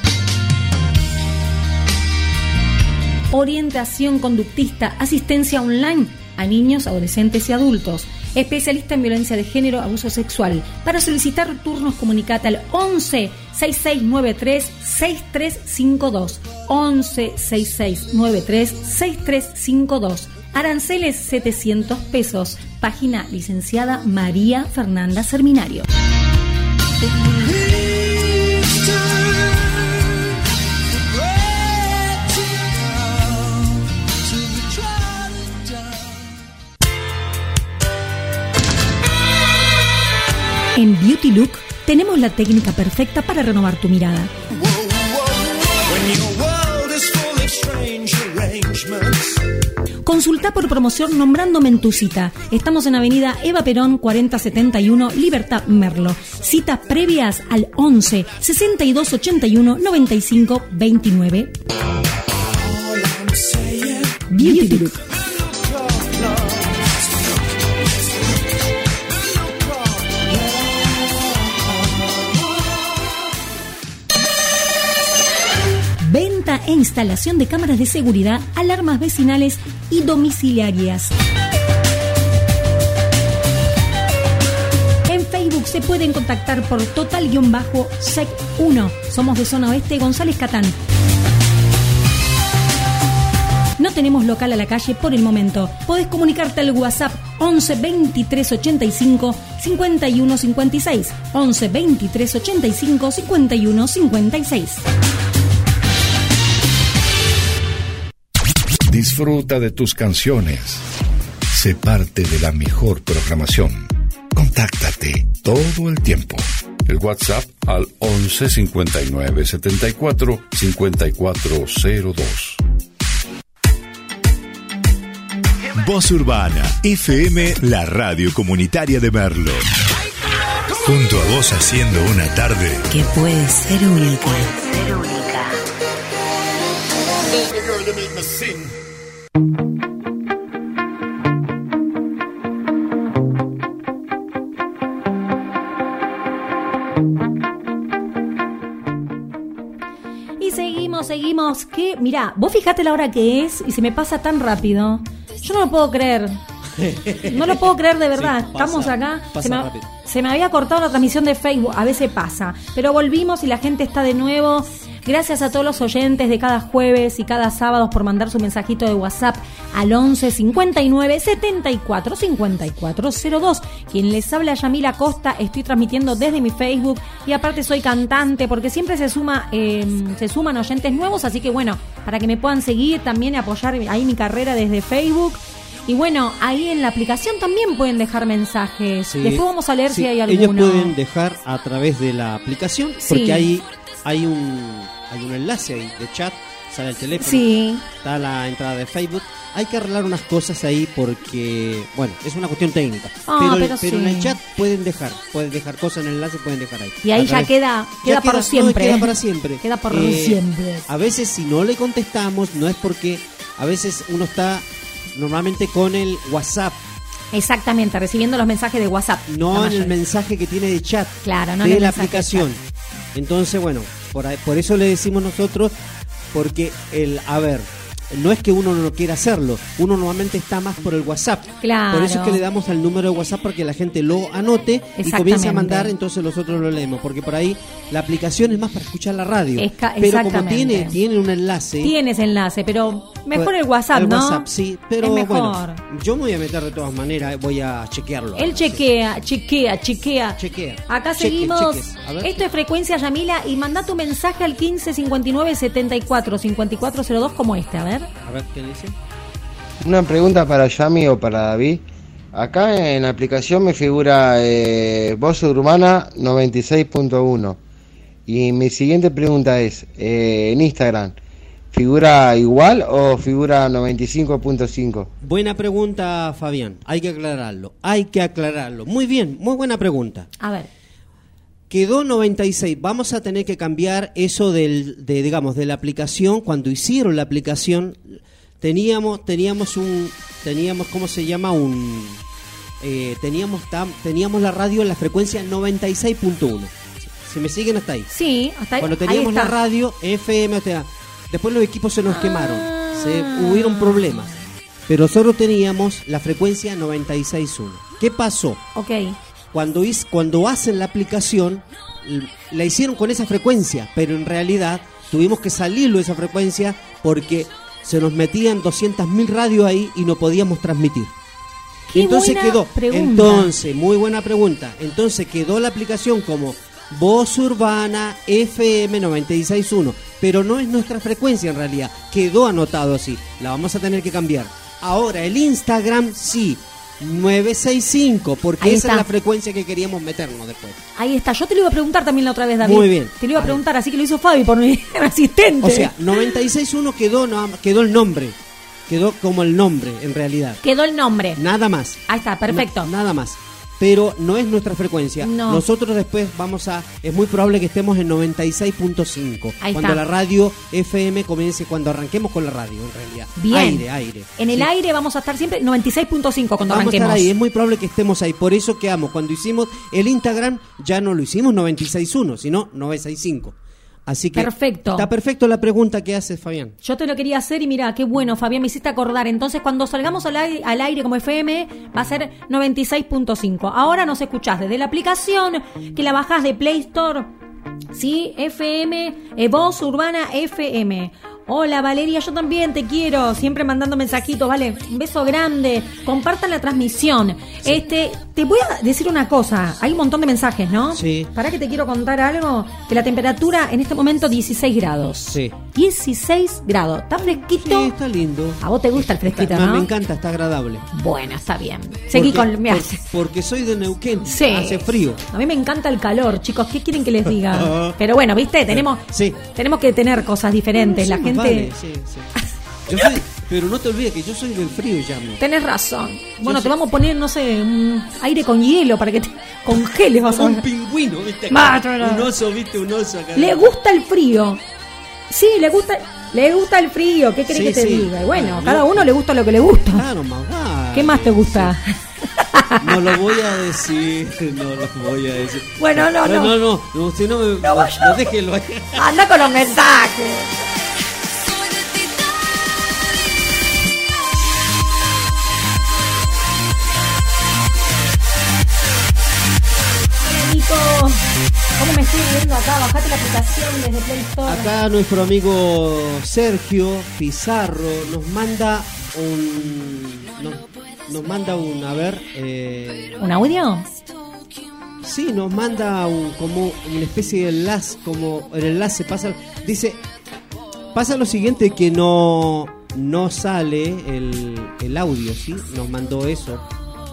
Orientación conductista, asistencia online a niños, adolescentes y adultos. Especialista en violencia de género, abuso sexual. Para solicitar turnos, comunicate al 11 6693 6352. 11 6693 6352. Aranceles 700 pesos. Página licenciada María Fernanda Serminario. En Beauty Look tenemos la técnica perfecta para renovar tu mirada. Consulta por promoción nombrándome en tu cita. Estamos en Avenida Eva Perón 4071, Libertad Merlo. Citas previas al 11 62 81 95 29. Beauty Look. E instalación de cámaras de seguridad, alarmas vecinales y domiciliarias. En Facebook se pueden contactar por total-sec1. Somos de zona oeste González Catán. No tenemos local a la calle por el momento. Podés comunicarte al WhatsApp 11 23 85 51 56. 11 23 85 51 56. Disfruta de tus canciones. Sé parte de la mejor programación. Contáctate todo el tiempo. El WhatsApp al 11 59 74 5402. Voz Urbana, FM, la radio comunitaria de Merlo. Junto a vos haciendo una tarde que puede ser única. Y seguimos, seguimos. Que, mira, vos fijate la hora que es y se me pasa tan rápido. Yo no lo puedo creer. No lo puedo creer de verdad. Sí, pasa, Estamos acá. pasa Se me, se me había cortado la transmisión de Facebook. A veces pasa. Pero volvimos y la gente está de nuevo. Gracias a todos los oyentes de cada jueves y cada sábado por mandar su mensajito de WhatsApp al 11 59 74 54 02. Quien les habla Yamila Costa, estoy transmitiendo desde mi Facebook y aparte soy cantante porque siempre se suma eh, se suman oyentes nuevos, así que bueno, para que me puedan seguir también y apoyar ahí mi carrera desde Facebook. Y bueno, ahí en la aplicación también pueden dejar mensajes. Sí. Después vamos a leer Sí, si hay Ellos alguno. pueden dejar a través de la aplicación, Sí. porque hay, un, hay un enlace ahí de chat, sale el teléfono, Sí. está la entrada de Facebook. Hay que arreglar unas cosas ahí porque, bueno, es una cuestión técnica. Ah, pero pero pero en el chat pueden dejar, pueden dejar cosas en el enlace, pueden dejar ahí. Y ahí ya queda, Ya queda, no, siempre. queda para siempre. Queda por Eh, siempre. A veces si no le contestamos, no es porque a veces uno está normalmente con el WhatsApp, Exactamente, recibiendo los mensajes de WhatsApp. no en el mensaje que tiene de chat Claro, no en el la aplicación. Entonces, bueno, por, eso le decimos nosotros, porque el, a ver, no es que uno no quiera hacerlo, uno normalmente está más por el WhatsApp. Claro. Por eso es que le damos al número de WhatsApp para que la gente lo anote y comience a mandar, entonces nosotros lo leemos, porque por ahí la aplicación es más para escuchar la radio. Pero como tiene, tiene un enlace... Tienes enlace, pero mejor el WhatsApp, el ¿no? WhatsApp, sí, pero mejor. bueno, yo me voy a meter de todas maneras, voy a chequearlo. Él chequea, chequea, chequea. Chequea. Acá Cheque, seguimos. ver, Esto es frecuencia Yamila y manda tu mensaje al 15 59 74 54 02 como este, a ver. A ver, ¿qué dice? Una pregunta para Yami o para David. Acá en la aplicación me figura eh, voz urbana 96.1. Y mi siguiente pregunta es, eh, en Instagram, ¿figura igual o figura 95.5? Buena pregunta, Fabián. Hay que aclararlo. Hay que aclararlo. Muy bien, muy buena pregunta. A ver. Quedó 96. Vamos a tener que cambiar eso del, de, digamos, de la aplicación. Cuando hicieron la aplicación, teníamos, teníamos un, teníamos, ¿cómo se llama? Un, eh, teníamos, tam- teníamos la radio en la frecuencia 96.1. Si me siguen hasta ahí. Sí, hasta ahí. Cuando ahí teníamos la radio FM, o sea, después los equipos se nos quemaron, se Ah. hubieron problemas. Pero solo teníamos la frecuencia 96.1. ¿Qué pasó? Ok. Cuando, hiz- cuando hacen la aplicación, la hicieron con esa frecuencia, pero en realidad tuvimos que salirlo de esa frecuencia porque se nos metían 200.000 radios ahí y no podíamos transmitir. Qué Entonces quedó, pregunta. entonces, muy buena pregunta. Entonces quedó la aplicación como Voz Urbana FM 96.1, pero no es nuestra frecuencia en realidad. Quedó anotado así. La vamos a tener que cambiar. Ahora el Instagram sí, 965, porque Ahí esa está. es la frecuencia que queríamos meternos después. Ahí está. Yo te lo iba a preguntar también la otra vez, David. Muy bien. Te lo iba a preguntar, así que lo hizo Fabi por mi asistente. O sea, 96.1 quedó, no- quedó el nombre. Quedó como el nombre en realidad. Quedó el nombre. Nada más. Ahí está, perfecto. Na- nada más. Pero no es nuestra frecuencia. No. Nosotros después vamos a. Es muy probable que estemos en 96.5. Ahí Cuando está. la radio FM comience, cuando arranquemos con la radio, en realidad. Bien. Aire, aire. En el Sí. aire vamos a estar siempre 96.5 cuando Vamos a arranquemos. estar ahí, es muy probable que estemos ahí. Por eso quedamos. Cuando hicimos el Instagram, ya no lo hicimos 96.1, sino 965. Así que. Perfecto. Está perfecto la pregunta que haces, Fabián. Yo te lo quería hacer y mira, qué bueno, Fabián, me hiciste acordar. Entonces, cuando salgamos al aire, al aire como FM, va a ser 96.5. Ahora nos escuchás desde la aplicación que la bajás de Play Store. Sí, FM, eh, Voz Urbana FM. Hola Valeria, yo también te quiero, siempre mandando mensajitos, vale, un beso grande, compartan la transmisión. Este, te voy a decir una cosa, hay un montón de mensajes, ¿no? Sí. Para que te quiero contar algo, que la temperatura en este momento 16 grados. Sí. 16 grados. ¿Está fresquito? Sí, está lindo. A vos te gusta el fresquito, Me- ¿no? Me encanta, está agradable. Bueno, está bien. Seguí Porque- con... por- porque soy de Neuquén. Sí. Hace frío. A mí me encanta el calor, chicos. ¿Qué quieren que les diga? Pero bueno, viste, tenemos, Sí. tenemos que tener cosas diferentes. La gente... vale, sí, sí. Yo soy- pero no te olvides que yo soy del frío, Yami. Tenés razón. Bueno, te soy- vamos a poner, no sé, un aire con hielo para que te congeles. Vas a Un pingüino, ¿viste? acá? No, no. Un oso, ¿viste? Un oso acá. Le gusta el frío. Sí, le gusta, le gusta el frío. ¿Qué Sí, que te sí. diga? Y bueno, Ah, cada no. uno le gusta lo que le gusta. Claro, más vale. ¿Qué más te gusta? No lo voy a decir, no lo voy a decir. Bueno, no, no. No, no, no, si no me. No, no, déjelo ahí. Anda con los mensajes. Nico. ¿Cómo me estoy viendo acá? Bajate la aplicación desde Play Store. Acá nuestro amigo Sergio Pizarro nos manda un. Nos, nos manda un. A ver. Eh, ¿Un audio? Sí, nos manda un, como una especie de enlace, como el enlace pasa, dice, pasa lo siguiente que no, no sale el, el audio, ¿sí? Nos mandó eso.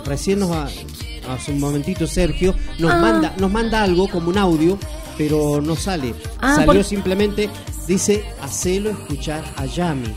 Recién nos, hace un momentito Sergio, nos Ah. manda, nos manda algo como un audio, pero no sale. Ah, Salió por- simplemente, dice, hacelo escuchar a Yami.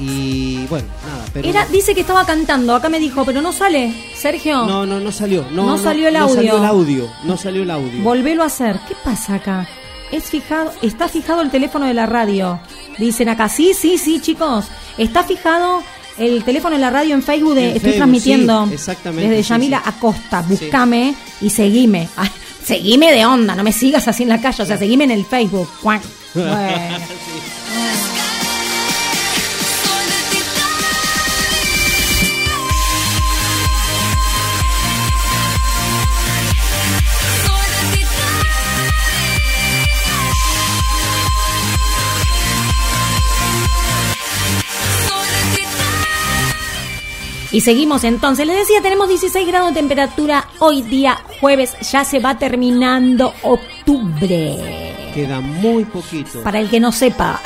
Y bueno, nada, pero... Era, dice que estaba cantando, acá me dijo, pero no sale, Sergio. no, no, no salió. No, No salió el No audio. salió el audio. No salió el audio. Volvelo a hacer. ¿Qué pasa acá? Es fijado, está fijado el teléfono de la radio. Dicen acá, sí, sí, sí, chicos. Está fijado el teléfono de la radio en Facebook de En estoy Facebook, transmitiendo sí, exactamente, desde sí, Yamila sí. Acosta. Búscame y seguime. Ay, seguime de onda, no me sigas así en la calle, o sea, seguime en el Facebook. Bueno. Y seguimos entonces. Les decía, tenemos 16 grados de temperatura hoy día jueves. Ya se va terminando octubre. Queda muy poquito. Para el que no sepa.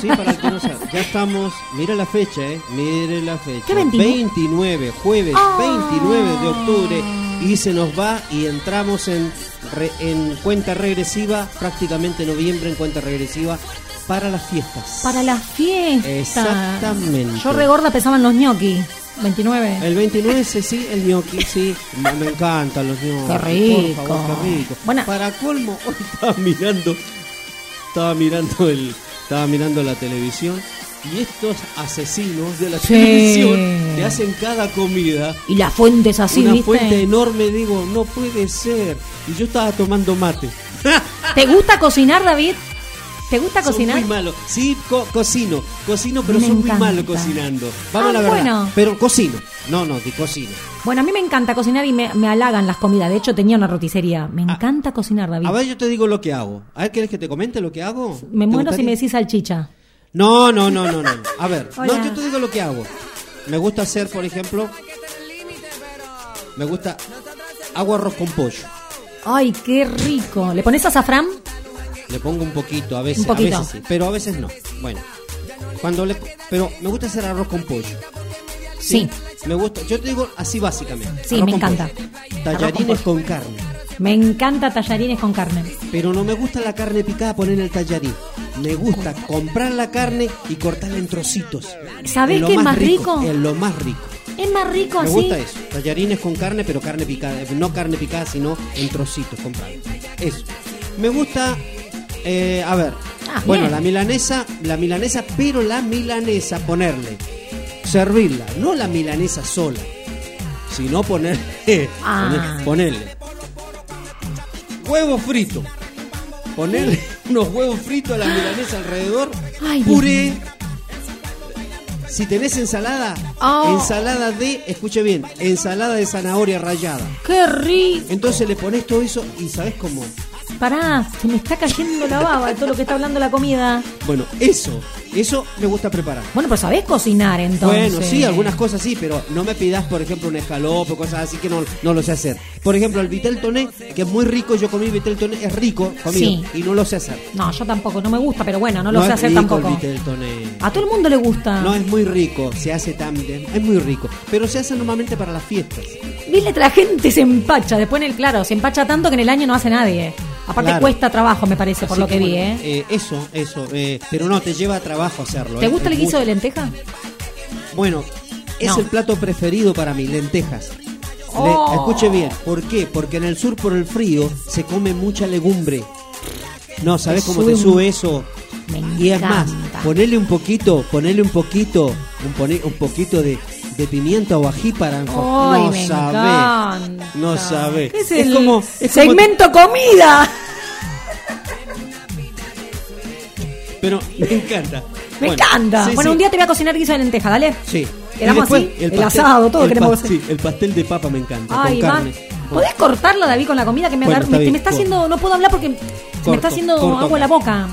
Sí, para el que no sabe. Ya estamos, mira la fecha, ¿eh? Mire la fecha. ¿Qué 29? 29, jueves Ah. 29 de octubre. Y se nos va y entramos en, re- en cuenta regresiva, prácticamente noviembre en cuenta regresiva para las fiestas. Para la fiesta. Exactamente. Yo regorda pesaban los ñoqui. 29. El 29 sí, sí, el gnocchi, sí. Me, me encantan los gnocchi. Qué rico. Por favor, qué rico. Bueno. Para colmo, hoy estaba mirando, estaba mirando el, estaba mirando la televisión Y estos asesinos de la Sí. televisión te hacen cada comida. Y la fuente es así, una ¿viste? fuente enorme, digo, no puede ser. Y yo estaba tomando mate. ¿Te gusta cocinar, David? ¿Te gusta Soy cocinar? muy malo. Sí, co- cocino, cocino, pero Me soy muy malo cocinando. Vamos Ah, a la verdad. bueno. Pero cocino. No, no, cocino. Bueno, a mí me encanta cocinar y me, me halagan las comidas. De hecho, tenía una roticería. Me encanta cocinar, David. A ver, yo te digo lo que hago. A ver, ¿quieres que te comente lo que hago? me ¿Te muero si me decís salchicha. No, no, no, no, no. A ver, Hola. no, yo te digo lo que hago. Me gusta hacer, por ejemplo, me gusta hago arroz con pollo. Ay, qué rico. ¿Le pones azafrán? Le pongo un poquito, a veces, poquito. a veces sí, pero a veces no. Bueno, cuando le, pero me gusta hacer arroz con pollo. Sí. Me gusta, yo te digo así básicamente. Sí, arroz me encanta. pollo. Tallarines con con carne. Me encanta tallarines con carne. Pero no me gusta la carne picada poner en el tallarín. Me gusta comprar la carne y cortarla en trocitos. ¿Sabés qué es más rico? Es lo más rico. Es más rico Me así. gusta eso. Tallarines con carne, pero carne picada. No carne picada, sino en trocitos comprados. Eso. Me gusta, eh, a ver. Ah, bueno, bien. la milanesa, la milanesa, pero la milanesa ponerle, servirla, no la milanesa sola, sino ponerle, Ah. poner- ponerle huevo frito, ponerle unos huevos fritos a la milanesa alrededor, Ay, puré. Si tenés ensalada, Oh. ensalada de, escuche bien, ensalada de zanahoria rallada. ¡Qué rico! Entonces le pones todo eso y ¿sabes cómo? Pará, se me está cayendo la baba de todo lo que está hablando la comida. Bueno, eso, eso me gusta preparar. Bueno, pero sabés cocinar entonces. Bueno, sí, algunas cosas sí, pero no me pidas, por ejemplo, un escalope o cosas así que no, no lo sé hacer. Por ejemplo, el vitel toné, que es muy rico, yo comí vitel toné, es rico comido Sí. y no lo sé hacer. No, yo tampoco, no me gusta, pero bueno, no lo sé es hacer rico tampoco. el vitel toné. A todo el mundo le gusta. No es muy rico, se hace también, es muy rico, pero se hace normalmente para las fiestas. Viste, la gente se empacha. Después en el, claro, se empacha tanto que en el año no hace nadie. Aparte Claro. cuesta trabajo, me parece, por Así lo que, vi, bueno, ¿eh? eh, Eso, eso, eh, pero no, te lleva trabajo hacerlo. ¿Te eh, gusta el guiso mucho. de lenteja? Bueno, es No. el plato preferido para mí, lentejas. Le- Oh. escuche bien, ¿por qué? Porque en el sur por el frío se come mucha legumbre. No, ¿sabes cómo sube te sube eso? y es más, ponele un poquito, ponele un poquito, un, pone- un poquito de, de pimienta o ají para Ay, no me sabe, encanta. no sabe. Es, como es como- segmento comida. pero me encanta. Me Bueno, encanta. sí, bueno, sí. un día te voy a cocinar guiso de lenteja, dale. Sí. Quedamos después así, el asado, todo el queremos hacer. sí, el pastel de papa me encanta, Ay, con va. carne. ¿Podés cortarlo, David, con la comida que me, Bueno, está me- que bien, me está corto. haciendo, no puedo hablar porque se me está haciendo corto agua en la boca.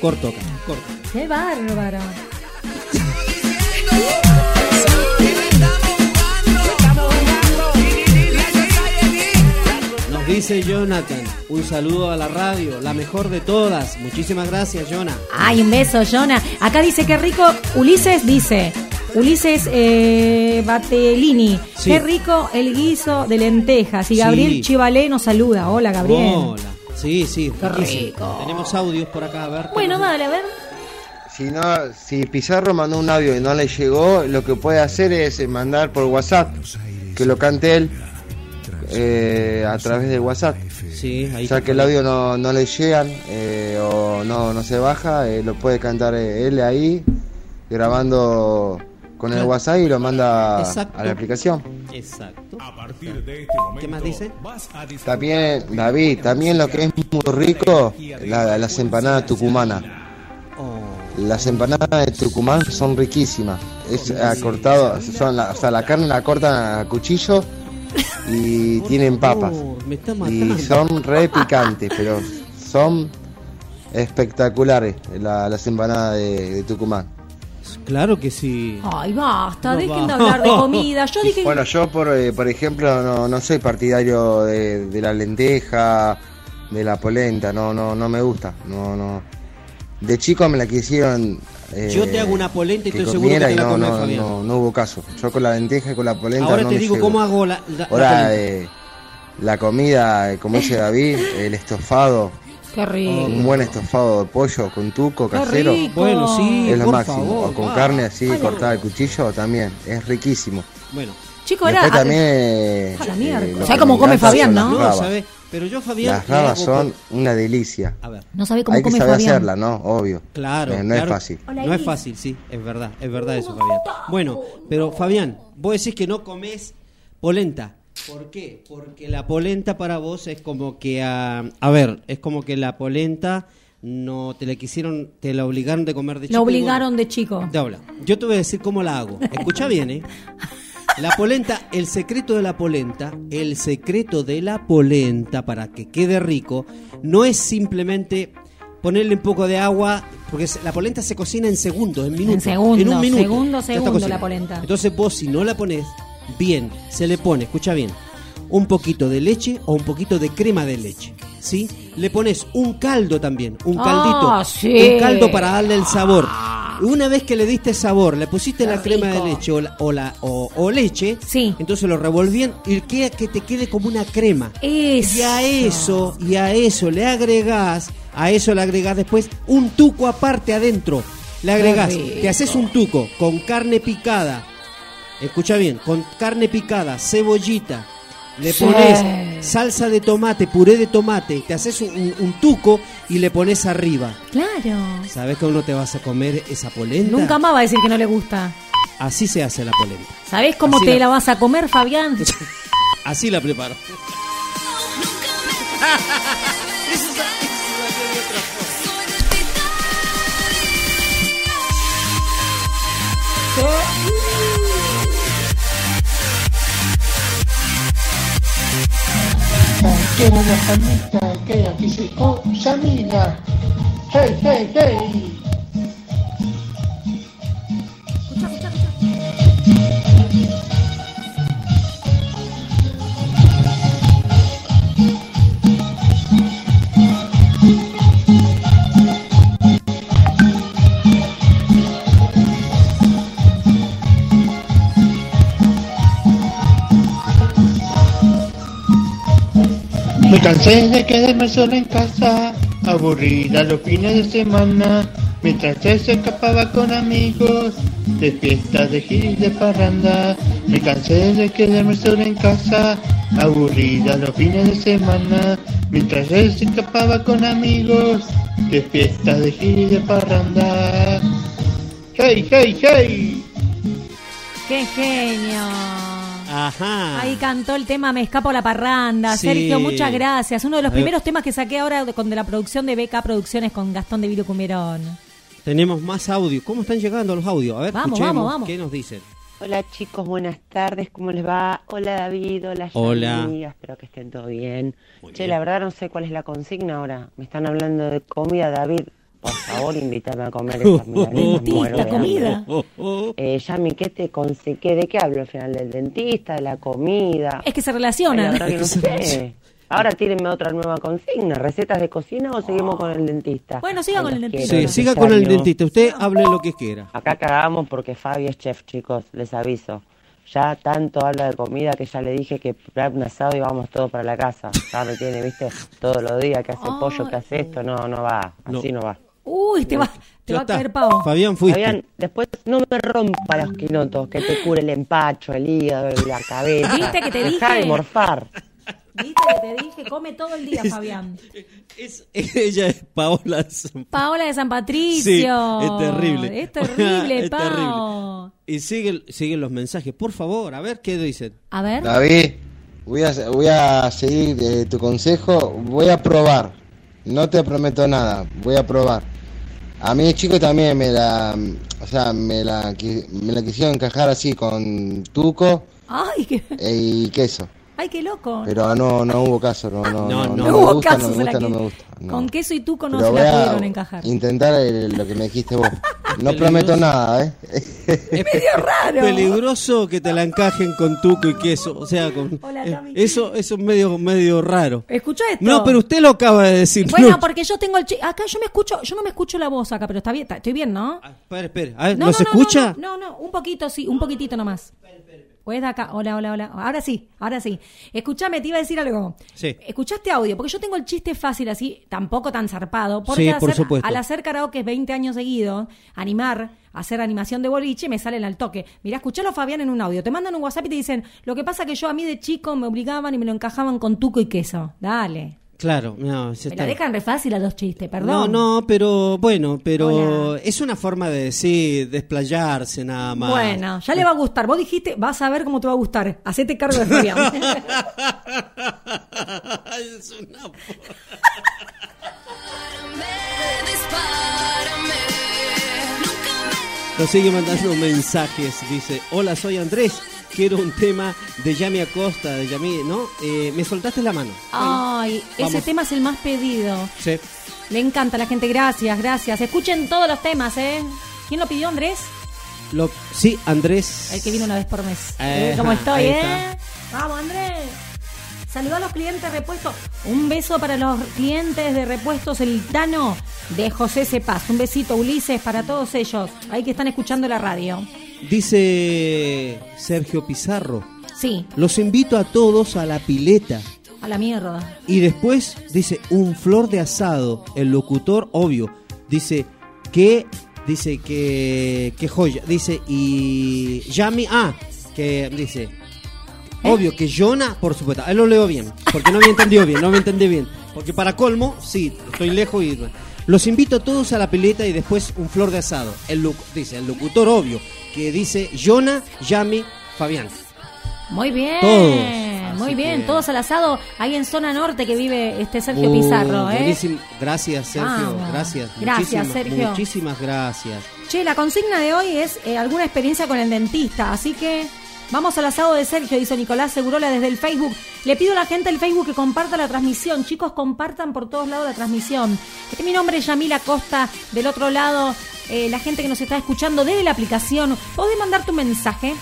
Corto corto. Qué bárbaro. Dice Jonathan, un saludo a la radio, la mejor de todas. Muchísimas gracias, Jonah. Ay, un beso, Jonah. Acá dice que rico. Ulises dice. Ulises eh, Batelini. Sí. Qué rico el guiso de lentejas. Y Gabriel Sí. Chivalé nos saluda. Hola, Gabriel. Hola. Sí, sí, Qué rico. Tenemos audios por acá, a ver. Bueno, dale, a ver. Si no, si Pizarro mandó un audio y no le llegó, lo que puede hacer es mandar por WhatsApp, que lo cante él eh, a través de WhatsApp. Sí, ahí Ya que el audio no, no le llegan eh, o no, no se baja, eh, lo puede cantar eh, él ahí, grabando con el Claro. WhatsApp y lo manda Exacto. a la aplicación. Exacto. A partir de este momento, ¿Qué más dice? También, David, también lo que es muy rico, la- las empanadas tucumanas. Las empanadas de Tucumán son riquísimas. Es acortado, son la, o sea, la carne la cortan a cuchillo y tienen papas. Y son re picantes, pero son espectaculares la- las empanadas de, de Tucumán. Claro que sí. Ay, basta, No dejen de hablar de comida. Yo dije. Bueno, yo por, eh, por ejemplo no, no soy partidario de, de la lenteja, de la polenta, no, no, no me gusta. No, no. De chico me la quisieron. eh, Yo te hago una polenta y estoy seguro que te y la no, no, Fabián. no, no hubo caso. Yo con la lenteja y con la polenta Ahora no te me digo llevo. cómo hago la, la- Ahora, eh, la comida, eh, como dice David, el estofado, Qué rico. un buen estofado de pollo con tuco Qué casero. rico. Bueno, sí, Es lo por máximo. favor. o con Ah. carne así Ay, cortada al cuchillo también. Es riquísimo. Bueno, Chico, era. Después también. eh, A la mierda. eh, ¿Sabés que cómo me come Fabián, no? No. ¿sabes? Pero yo, Fabián. Las rabas hago son una delicia. A ver. No sabe cómo Hay que come saber Fabián. hacerla, ¿no? Obvio. Claro. Eh, no claro. es fácil. No es fácil, sí, es verdad, es verdad eso, Fabián. Bueno, pero Fabián, vos decís que no comes polenta. ¿Por qué? Porque la polenta para vos es como que, ah, a ver, es como que la polenta no te la quisieron, te la obligaron de comer de chico. Bueno, obligaron de chico. te habla. Yo te voy a decir cómo la hago. Escucha bien, ¿eh? La polenta, el secreto de la polenta, el secreto de la polenta para que quede rico, no es simplemente ponerle un poco de agua, porque la polenta se cocina en segundos, en minutos. segundo, en un minuto. segundo, segundo la polenta. Entonces vos si no la pones bien, se le pone, escucha bien, un poquito de leche o un poquito de crema de leche, ¿sí? Le pones un caldo también, un Ah, caldito, sí. un caldo para darle el sabor. Una vez que le diste sabor, le pusiste la crema de leche o, la- o, la- o- o leche, entonces lo revolvían y queda que te quede como una crema. Eso. Y a eso, y a eso le agregás, a eso le agregás después un tuco aparte adentro. Le agregás, te haces un tuco con carne picada. Escucha bien, con carne picada, cebollita. Le Sí. pones salsa de tomate, puré de tomate, te haces un, un- tuco y le pones arriba. Claro. ¿Sabes cómo no te vas a comer esa polenta? Nunca más va a decir que no le gusta. Así se hace la polenta. ¿Sabés cómo Así te la- la vas a comer, Fabián? Así la preparo. Que la familia que aquí se oh, Yamila. Hey, hey, hey. Me cansé de quedarme solo en casa, aburrida los fines de semana, mientras él se escapaba con amigos, de fiestas, de giris, de parranda. Me cansé de quedarme solo en casa, aburrida los fines de semana, mientras él se escapaba con amigos, de fiestas, de giris, de parranda. Hey, hey, hey. ¡Qué genio! Ajá. Ahí cantó el tema Me escapo la parranda. Sí. Sergio, muchas gracias. Uno de los A ver. primeros temas que saqué ahora de- con de la producción de BK Producciones con Gastón de Viro Cumerón. Tenemos más audio. ¿Cómo están llegando los audios? A ver, Vamos, escuchemos vamos, vamos. qué nos dicen. Hola chicos, buenas tardes, ¿cómo les va? Hola David, hola Hola. Espero que estén todo bien. Muy che, bien. la verdad no sé cuál es la consigna ahora. Me están hablando de comida, David. Por favor, invítame a comer esa milanesa, me muero de Dentista, hambre. comida. Eh, Yami, ¿qué te qué- ¿de qué hablo al final? ¿Del dentista, de la comida? Es que se la relacionan. no sé. Ahora tírenme otra nueva consigna, ¿recetas de cocina o seguimos con el dentista? Bueno, siga con el dentista. quiero, Sí, siga con el dentista. Usted hable lo que quiera. Acá cagamos porque Fabi es chef, chicos, les aviso. Ya tanto habla de comida que ya le dije que un asado y vamos todos para la casa. Ya me tiene, viste, todos los días que hace pollo, que hace esto, no, no va, así no, va. Uy, te va, te va a caer pavo. Fabián, fuiste. Fabián, después no me rompa los quinotos, que te cure el empacho, el hígado, la cabeza. ¿Viste que te Dejá de dije? morfar. ¿Viste que te dije? Come todo el día, Fabián. Ella es Paola. Paola de San Patricio. Sí, es terrible. Es terrible, Es Pao. Y siguen, siguen los mensajes. Por favor, a ver qué dicen. A ver. David, voy a, voy a seguir eh, tu consejo, voy a probar. No te prometo nada, voy a probar. A mí de chico también me la, o sea, me la, me la quisieron encajar así con tuco Ay, qué, y queso. Ay, qué loco. Pero no, no hubo caso, no, no, no, no, No me hubo gusta, caso, no se me gusta, no me gusta. no. Con queso y tuco no Pero se la pudieron encajar. intentar eh, lo que me dijiste vos. No prometo nada, ¿eh? Es medio raro. peligroso que te la encajen con tuco y queso. O sea, con, Hola, eh, eso, eso es medio, medio raro. Escucha esto. No, pero usted lo acaba de decir. Bueno, No. porque yo tengo el chi- acá yo me escucho, yo no me escucho la voz acá, pero está bien, está- estoy bien, ¿no? Espera, espera. A ver, No, ¿no, no, se no, escucha? No, no, no, un poquito sí, un poquitito nomás. Pues de acá. Hola, hola, hola. Ahora sí, ahora sí. Escúchame, te iba a decir algo. Sí. Escuchaste audio, porque yo tengo el chiste fácil así, tampoco tan zarpado. Porque Sí, al por hacer- supuesto. al hacer karaoke 20 años seguidos, animar, hacer animación de boliche, me salen al toque. Mirá, escuchalo Fabián en un audio. Te mandan un WhatsApp y te dicen, lo que pasa que yo a mí de chico me obligaban y me lo encajaban con tuco y queso. Dale. Claro, no, ya Me está. la dejan re fácil a los chistes, No, perdón. no, pero bueno, pero es una forma de decir, desplayarse nada más. Bueno, ya le va a gustar. Vos dijiste, vas a ver cómo te va a gustar. Hacete cargo de Fabián. Es una- Nos sigue mandando mensajes. Dice: Hola, soy Andrés. Quiero un tema de Yami Acosta, de Yami, ¿no? Eh, me soltaste la mano. Ay, ese tema es el más pedido. Sí. Le encanta a la gente. Gracias, gracias. Escuchen todos los temas, ¿eh? ¿Quién lo pidió, Andrés? Lo, sí, Andrés. El que vino una vez por mes. Ajá, Eh, ¿Cómo estoy, eh? está. Vamos, Andrés. Saluda a los clientes de repuestos. Un beso para los clientes de repuestos El Tano de José Cepaz. Un besito, Ulises, para todos ellos. Ahí que están escuchando la radio. Dice Sergio Pizarro. Sí, Los invito a todos a la pileta. a la mierda. Y después dice un flor de asado. El locutor, obvio, dice que dice que que joya. Dice y Yami, ah, que dice obvio que Jonah, por supuesto. Ahí lo leo bien, porque no había entendido bien, no me entendí bien. Porque para colmo, sí, estoy lejos y los invito a todos a la pileta y después un flor de asado. El dice el locutor obvio que dice Jonah, Yami, Fabián. Muy bien. Todos. Muy Así bien. que- Todos al asado. Ahí en zona norte que vive este Sergio Uh, Pizarro, ¿eh? Gracias, Sergio. Gracias. Gracias, Muchísimas- Sergio. Muchísimas gracias. Che, la consigna de hoy es eh, alguna experiencia con el dentista, así que vamos al asado de Sergio, dice Nicolás Segurola desde el Facebook. Le pido a la gente del Facebook que comparta la transmisión. Chicos, compartan por todos lados la transmisión. Este, mi nombre es Yamila Costa, del otro lado, eh, la gente que nos está escuchando desde la aplicación, podés mandar tu mensaje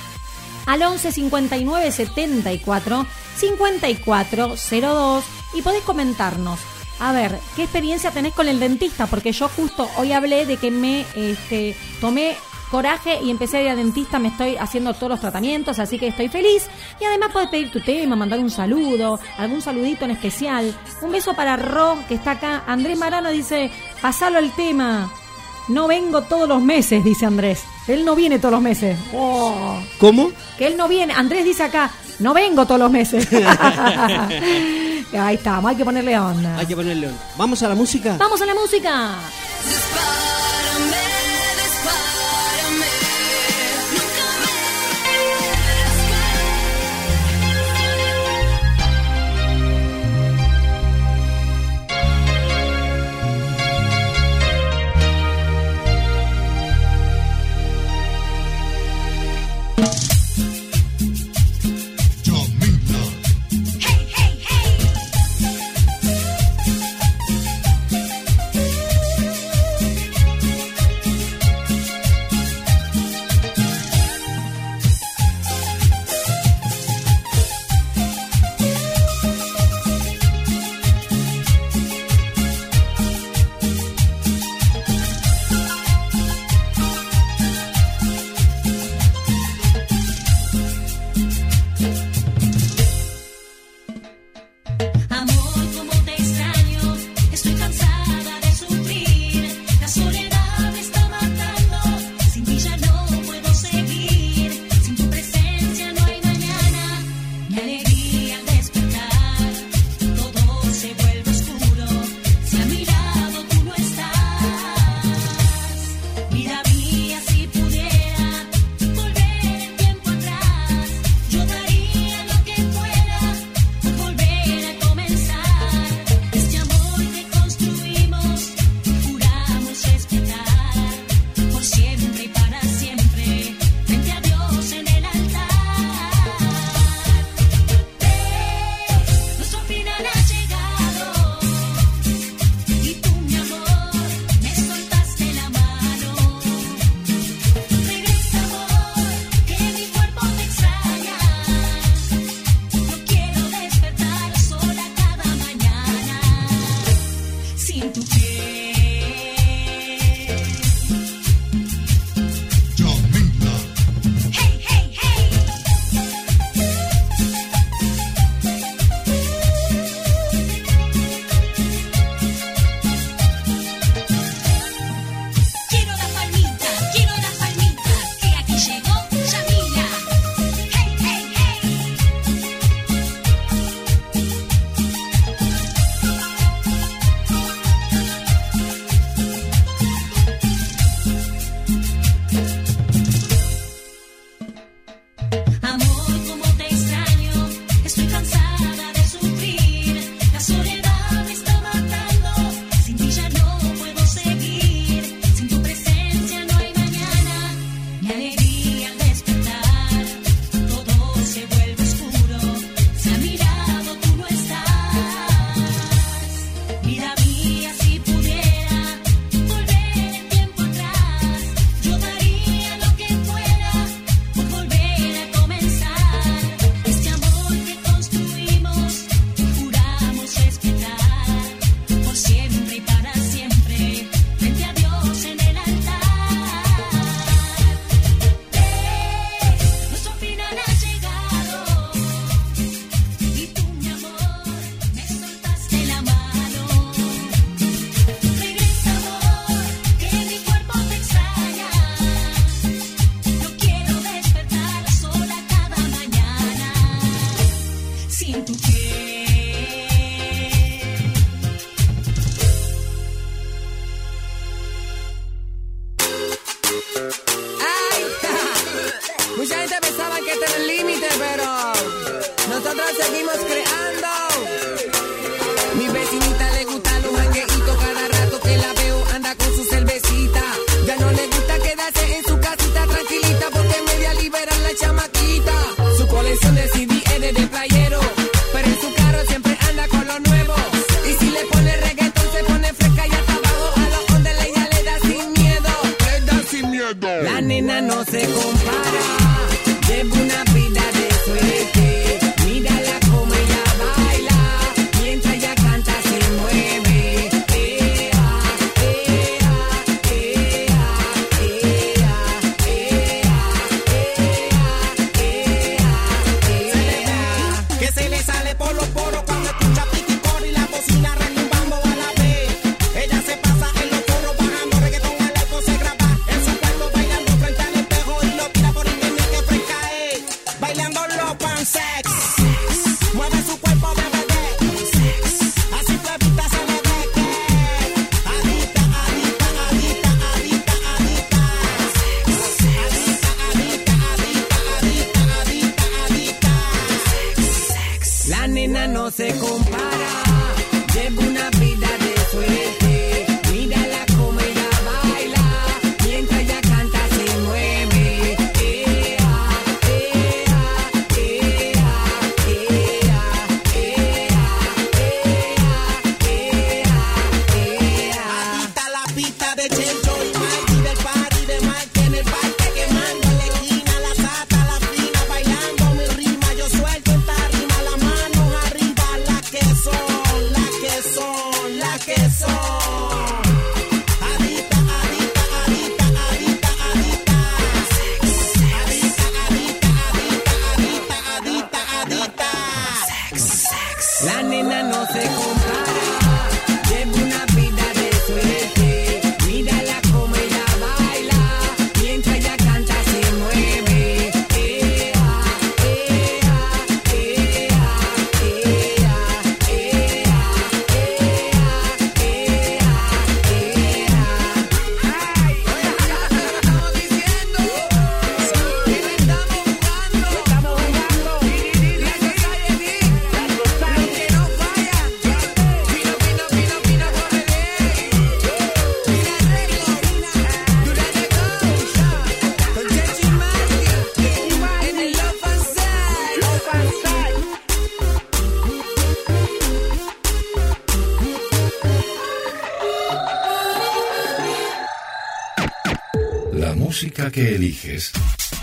al 11 59 74 54 02 y podés comentarnos. A ver, ¿qué experiencia tenés con el dentista? Porque yo justo hoy hablé de que me este, tomé coraje y empecé a ir al dentista, me estoy haciendo todos los tratamientos, así que estoy feliz. Y además podés pedir tu tema, mandar un saludo, algún saludito en especial. Un beso para Ro, que está acá. Andrés Marano dice, pasalo el tema. No vengo todos los meses, dice Andrés. Él no viene todos los meses. Oh. ¿Cómo? Que él no viene. Andrés dice acá, no vengo todos los meses. Ahí estamos, hay que ponerle onda. Hay que ponerle onda. ¿Vamos a la música? Vamos a la música.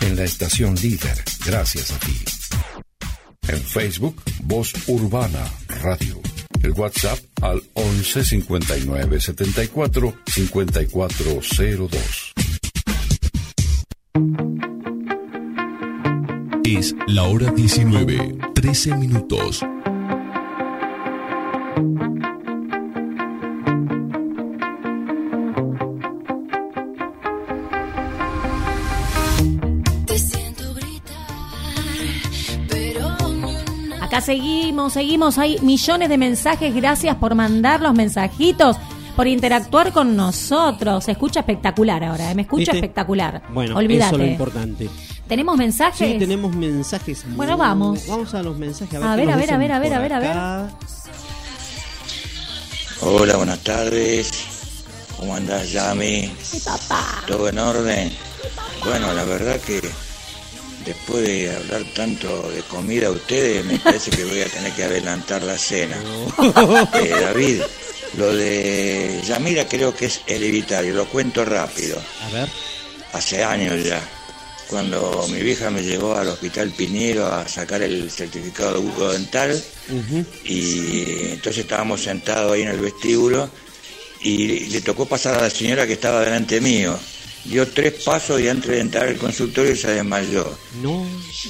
En la estación líder, gracias a ti. En Facebook, Voz Urbana Radio. El WhatsApp al 11 59 74 5402. Es la hora 19, 13 minutos. Seguimos, seguimos. Hay millones de mensajes. Gracias por mandar los mensajitos, por interactuar con nosotros. Se escucha espectacular ahora. ¿eh? Me escucha ¿Viste? espectacular. Bueno, Olvídate. eso es lo importante. ¿Tenemos mensajes? Sí, tenemos mensajes. Bueno, muy- vamos. Vamos a los mensajes. A ver, a ver, a ver, a ver, a ver, a ver. acá. Hola, buenas tardes. ¿Cómo andás, Yami? ¿Todo en orden? Bueno, la verdad que después de hablar tanto de comida a ustedes, me parece que voy a tener que adelantar la cena. Eh, David, lo de Yamira creo que es hereditario, lo cuento rápido. A ver. Hace años ya, cuando mi vieja me llevó al hospital Piñero a sacar el certificado de buco dental, y entonces estábamos sentados ahí en el vestíbulo y le tocó pasar a la señora que estaba delante mío. Dio tres pasos y antes de entrar al consultorio se desmayó. No.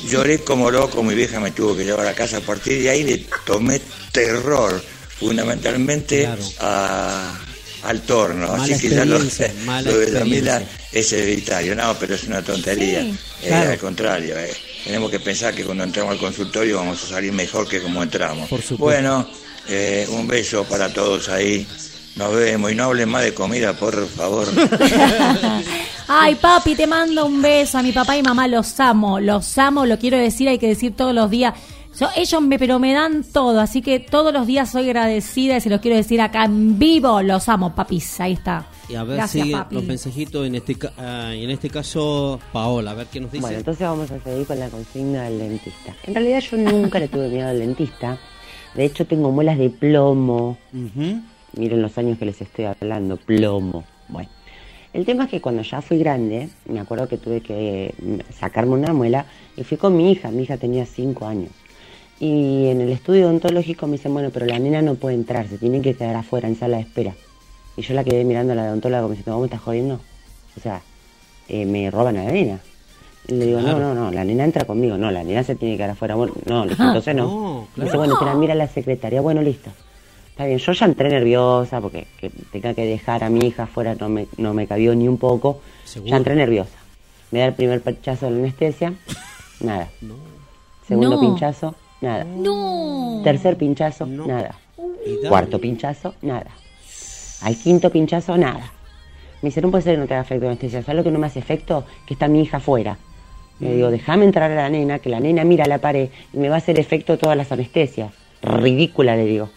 Lloré como loco, mi vieja me tuvo que llevar a casa. A partir de ahí le tomé terror, fundamentalmente a- al torno. Mala Así que ya lo, lo de experiencia. es hereditario. No, pero es una tontería. Sí, Eh, claro. Al contrario, eh, tenemos que pensar que cuando entramos al consultorio vamos a salir mejor que como entramos. Por supuesto. Bueno, eh, un beso para todos ahí. Nos vemos y no hablen más de comida, por favor. Ay, papi, te mando un beso. A mi papá y mamá los amo. Los amo, lo quiero decir, hay que decir todos los días. Yo- ellos me, pero me dan todo, así que todos los días soy agradecida y se los quiero decir acá en vivo. Los amo, papis. Ahí está. Y a ver Gracias, si papi. los mensajitos, en este, ca- ah, y en este caso, Paola, a ver qué nos dice. Bueno, entonces vamos a seguir con la consigna del dentista. En realidad yo nunca le tuve miedo al dentista. De hecho tengo muelas de plomo. Miren los años que les estoy hablando, plomo. Bueno, el tema es que cuando ya fui grande, me acuerdo que tuve que mm, sacarme una muela y fui con mi hija. Mi hija tenía cinco años. Y en el estudio odontológico me dicen, bueno, pero la nena no puede entrar, se tiene que quedar afuera en sala de espera. Y yo la quedé mirando a la odontóloga como diciendo, ¿vos me estás jodiendo? O sea, eh, me roban a la nena. Y le digo, Claro. no, no, no, la nena entra conmigo, no, la nena se tiene que quedar afuera. Bueno, no, dije, Ah, entonces no. no, claro. Dice, bueno, espera, mira la secretaria, bueno, listo. Está bien, yo ya entré nerviosa porque que tenga que dejar a mi hija afuera no me, no me cabió ni un poco. Seguro. Ya entré nerviosa. Me da el primer pinchazo de la anestesia, nada. Segundo No. pinchazo, nada. No. Tercer pinchazo, nada. Cuarto pinchazo, nada. Al quinto pinchazo, nada. Me dice, no puede ser que no te haga efecto la anestesia. ¿Sabes lo que no me hace efecto? Que está mi hija afuera. Le digo, déjame entrar a la nena, que la nena mira a la pared y me va a hacer efecto todas las anestesias. Ridícula, le digo.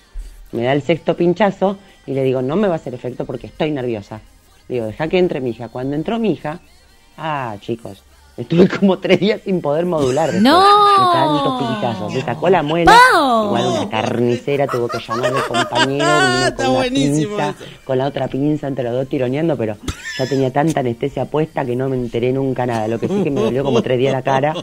Me da el sexto pinchazo y le digo, no me va a hacer efecto porque estoy nerviosa. Digo, deja que entre mi hija. Cuando entró mi hija, ah, chicos, estuve como tres días sin poder modular. después ¡No! de tantos pinchazos. Me sacó la muela. ¡Pau! Igual una carnicera tuvo que llamar al compañero. vino con una pinza, con la otra pinza entre los dos tironeando, pero ya tenía tanta anestesia puesta que no me enteré nunca nada. Lo que sí que me dolió como tres días la cara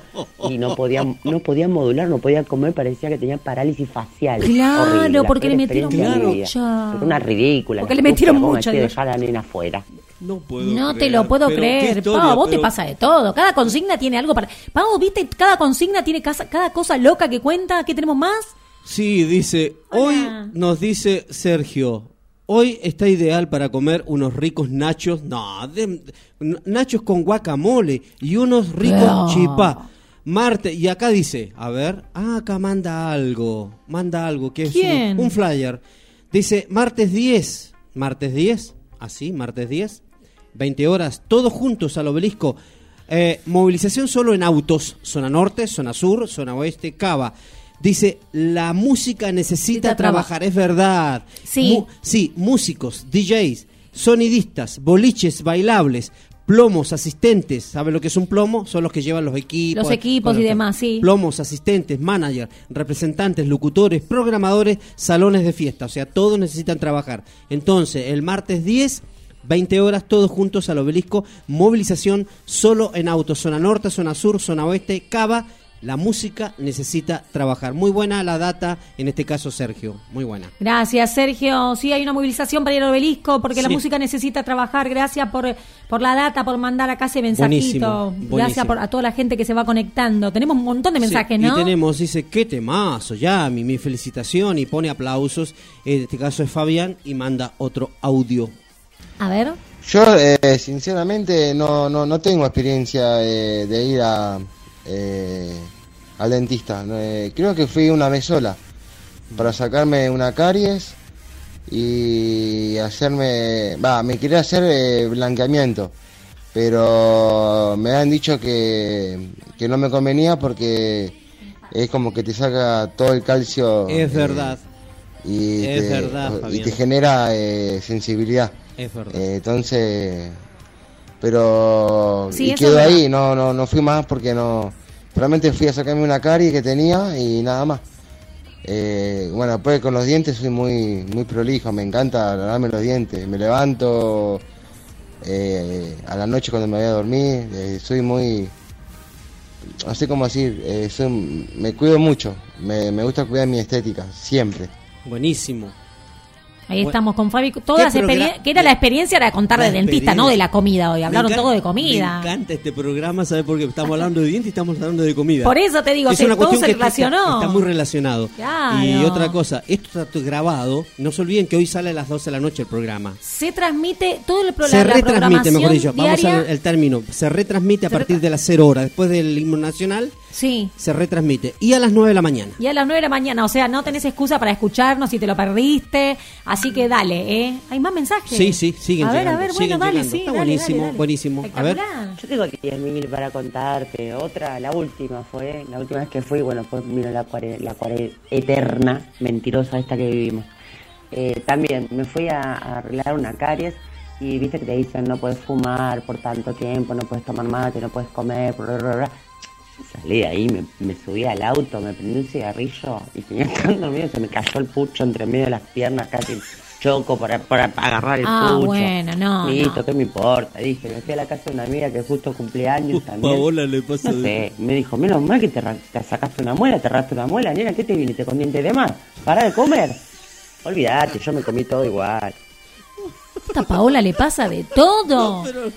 y no podía, no podía modular, no podía comer, parecía que tenía parálisis facial. Claro, Horrible, porque le metieron mucha. Una ridícula. Porque le metieron mucha, ¿cómo digo así dejar a la nena afuera. No puedo No te lo puedo creer. historia, Pau, vos te pasa de todo. Cada consigna tiene algo para. Pau, ¿viste? Cada consigna tiene casa- cada cosa loca que cuenta. ¿Qué tenemos más? Sí, dice, hoy nos dice Sergio, hoy está ideal para comer unos ricos nachos, no, de- nachos con guacamole y unos ricos No. chipá. Marte, y acá dice, a ver, ah, acá manda algo, manda algo, que es un-. Un, flyer. Dice, martes 10, martes 10, así, martes 10, 20 horas, todos juntos al obelisco. Eh, movilización solo en autos, zona norte, zona sur, zona oeste, Cava. Dice, la música necesita Necesita traba- trabajar, es verdad. Sí. Mu- sí, músicos, DJs, sonidistas, boliches bailables, plomos, asistentes. ¿Saben lo que es un plomo? Son los que llevan los equipos. Los equipos y demás, sí. Plomos, asistentes, manager, representantes, locutores, programadores, salones de fiesta. O sea, todos necesitan trabajar. Entonces, el martes 10, 20 horas, todos juntos al obelisco. Movilización solo en autos. Zona norte, zona sur, zona oeste, Cava. La música necesita trabajar. Muy buena la data, en este caso Sergio. Muy buena. Gracias, Sergio. Sí, hay una movilización para ir al obelisco porque la música necesita trabajar. Gracias por, por la data, por mandar acá ese mensajito. Buenísimo, Gracias por, a toda la gente que se va conectando. Tenemos un montón de mensajes, Sí, ¿no? Y tenemos, dice, qué temazo, ya, mi, mi felicitación y pone aplausos. En este caso es Fabián y manda otro audio. A ver. Yo, eh, sinceramente, no, no, no tengo experiencia eh, de ir a, eh, al dentista. Eh, creo que fui una vez sola para sacarme una caries y hacerme... Va, me quería hacer eh, blanqueamiento, pero me han dicho que, que no me convenía porque es como que te saca todo el calcio. Es eh, verdad. y Es te, verdad, y te genera eh, sensibilidad. Es verdad. Eh, entonces, pero Sí, y quedó ahí, no, no, no fui más porque no, realmente fui a sacarme una carie que tenía y nada más. Eh, bueno, después con los dientes soy muy, muy prolijo, me encanta lavarme los dientes, me levanto eh, a la noche cuando me voy a dormir, eh, soy muy, no sé cómo decir, eh, soy- me cuido mucho, me, me gusta cuidar mi estética, siempre. Buenísimo. Ahí Bueno. estamos con Fabi. Todas las ¿Qué progra- experien- que era la experiencia era contar de dentista, no de la comida hoy. Hablaron encanta- todo de comida. Me encanta este programa, ¿sabes? Porque estamos hablando de dientes y estamos hablando de comida. Por eso te digo, es una todo se que está- relacionó. Está, muy relacionado. Claro. Y otra cosa, esto está grabado. No se olviden que hoy sale a las 12 de la noche el programa. Se transmite todo el pro- se la, retransmite, mejor dicho. Vamos diaria. al el término. Se retransmite a Se partir de las 0 horas. Después del himno nacional, Sí. se retransmite. Y a las 9 de la mañana. Y a las 9 de la mañana, o sea, no tenés excusa para escucharnos si te lo perdiste. Así que dale, ¿eh? ¿Hay más mensajes? Sí, sí, siguen A ver, llegando. a ver, bueno, siguen dale, llegando. sí, Está dale, buenísimo, dale, dale. buenísimo. A ver. Yo tengo 10.000 para contarte. Otra, la última fue, la última vez que fui, bueno, pues vino la cuare, la cuare eterna, mentirosa esta que vivimos. Eh, también me fui a, a arreglar una caries y viste que te dicen no puedes fumar por tanto tiempo, no puedes tomar mate, no puedes comer, bla, bla, bla. Salí de ahí, me, me subí al auto, me prendí un cigarrillo y tenía tan dormido, se me cayó el pucho entre medio de las piernas, casi choco para, para agarrar el Ah, pucho. bueno, no, Listo, no. ¿qué me importa? Dije, me fui a la casa de una amiga que justo cumpleaños también. Paola le pasa No de- sé, me dijo, menos mal que te, ra- te sacaste una muela, te raste una muela, nena, ¿qué te viniste con dientes de más? ¿Para de comer? Olvídate, yo me comí todo igual. Esta Paola le pasa de todo. Pero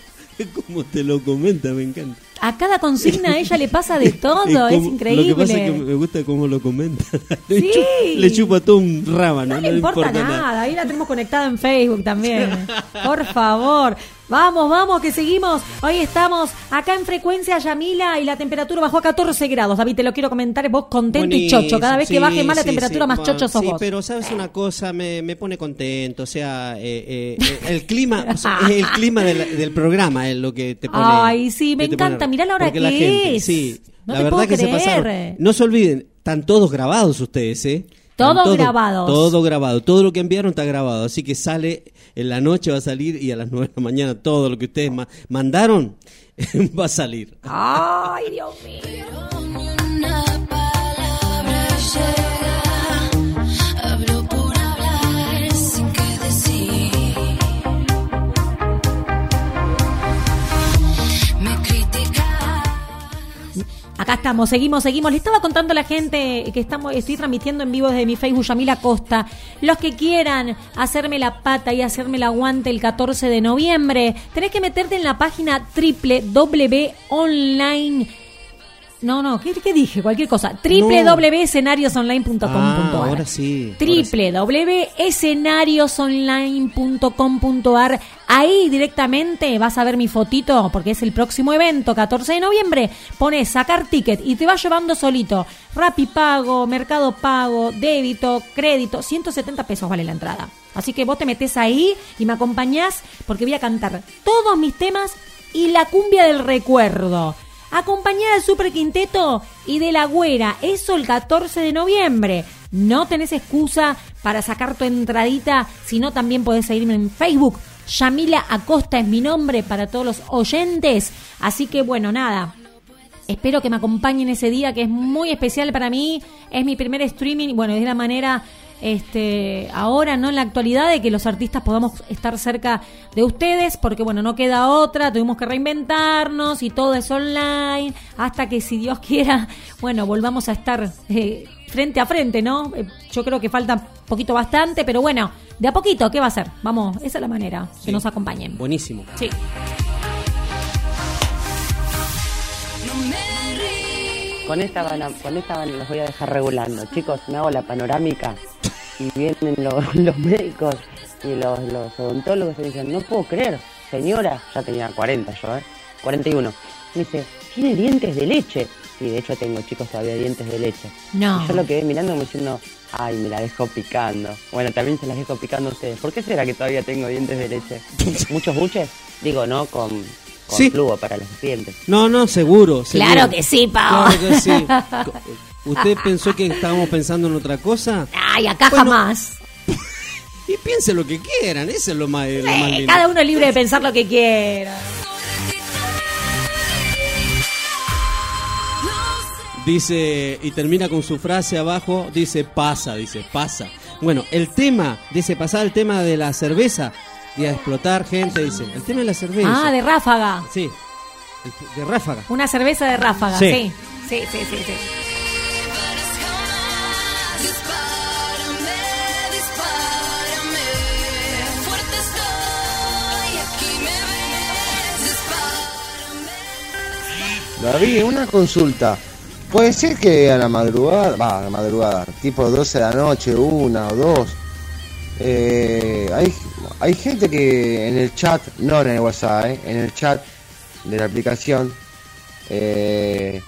como te lo comenta, me encanta. A cada consigna a ella le pasa de todo, es, increíble. Lo que pasa es que me gusta cómo lo comenta. le, Sí. chupa, le chupa todo un rábano, No le importa, nada. ahí la tenemos conectada en Facebook también. Por favor. Vamos, vamos, que seguimos. Hoy estamos acá en frecuencia Yamila y la temperatura bajó a 14 grados. David, te lo quiero comentar, vos contento y chocho. Cada vez que baje más la sí, temperatura, sí, más chocho sos sí, vos. pero sabes una cosa, me, me pone contento, o sea, eh, eh, el clima, o sea, es el clima del, del programa es lo que te pone. Ay, sí, me encanta. Mirá la hora porque que la gente, es. Sí, No la te verdad puedo que se pasaron. No se olviden, están todos grabados ustedes, ¿eh? Todos Están todo- grabados. Todo grabado, todo lo que enviaron está grabado, así que sale en la noche va a salir y a las 9 de la mañana todo lo que ustedes ma- mandaron va a salir. Ay, Dios mío. Acá estamos, seguimos, seguimos. Le estaba contando a la gente que estamos, estoy transmitiendo en vivo desde mi Facebook Yamila Costa. Los que quieran hacerme la pata y hacerme el aguante el 14 de noviembre, tenés que meterte en la página www.online. No, no, ¿qué, qué dije? Cualquier cosa. www.escenariosonline.com.ar Ah, ahora sí. ahora sí. www.escenariosonline.com.ar Ahí directamente vas a ver mi fotito porque es el próximo evento, 14 de noviembre. Pones sacar ticket y te va llevando solito. Rappi Pago, Mercado Pago, débito, crédito. 170 pesos vale la entrada. Así que vos te metes ahí y me acompañás porque voy a cantar todos mis temas y la cumbia del recuerdo. Acompañada del Super Quinteto y de la Güera. Eso el 14 de noviembre. No tenés excusa para sacar tu entradita, sino también podés seguirme en Facebook. Yamila Acosta es mi nombre para todos los oyentes. Así que bueno, nada. Espero que me acompañen ese día que es muy especial para mí. Es mi primer streaming. Bueno, es la manera este ahora no en la actualidad de que los artistas podamos estar cerca de ustedes porque bueno no queda otra tuvimos que reinventarnos y todo es online hasta que si Dios quiera bueno volvamos a estar eh, frente a frente no Eh, yo creo que falta poquito bastante pero bueno de a poquito qué va a ser vamos esa es la manera que nos acompañen. Buenísimo. sí. Con esta van, a- con esta van- los voy a dejar regulando. Chicos, me hago la panorámica y vienen los, los médicos y los, los odontólogos y dicen, no puedo creer, señora, ya tenía 40 yo, ¿eh? 41. Me dice, tiene dientes de leche. Sí, de hecho tengo chicos todavía dientes de leche. No. Y yo lo quedé mirando como diciendo, ay, me la dejo picando. Bueno, también se las dejo picando a ustedes. ¿Por qué será que todavía tengo dientes de leche? ¿Muchos buches? Digo, no, con, con Sí. flujo para los dientes. No, no, seguro. seguro. Claro que sí. Claro que sí. ¿Usted pensó que estábamos pensando en otra cosa? ay acá jamás Y piense lo que quieran, eso es lo más, lo más lindo. cada uno es libre de pensar lo que quiera Dice, y termina con su frase abajo, dice, pasa, dice, pasa. Bueno, el tema, dice, pasar el tema de la cerveza y a explotar gente, dice, el tema de la cerveza. ah de ráfaga Sí, de ráfaga. Una cerveza de ráfaga, Sí. sí. Sí, sí, sí, sí. David, una consulta. Puede ser que a la madrugada, va, a la madrugada, tipo 12 de la noche, una o dos, eh, hay, hay gente que en el chat, no en el WhatsApp, eh, en el chat de la aplicación, eh,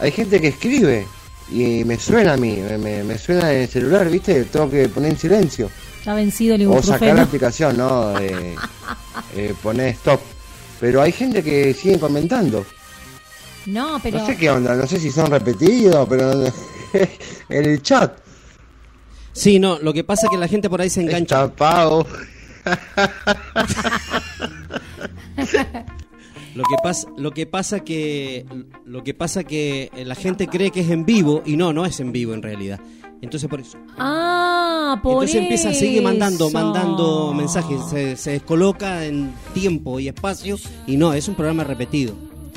hay gente que escribe y me suena a mí, me, suena en el celular, ¿viste? Tengo que poner en silencio. Está vencido el O sacar la aplicación, ¿no? Poner stop. Pero hay gente que sigue comentando. No, pero. No sé qué onda, no sé si son repetidos, pero. en el chat. Sí, no, lo que pasa es que la gente por ahí se engancha. Está pago. Lo que pasa, lo que pasa que, lo que pasa que la gente cree que es en vivo y no, no es en vivo en realidad. Entonces por eso. Ah, por Entonces empieza a seguir mandando, mandando mensajes, se descoloca en tiempo y espacio y no, es un programa repetido.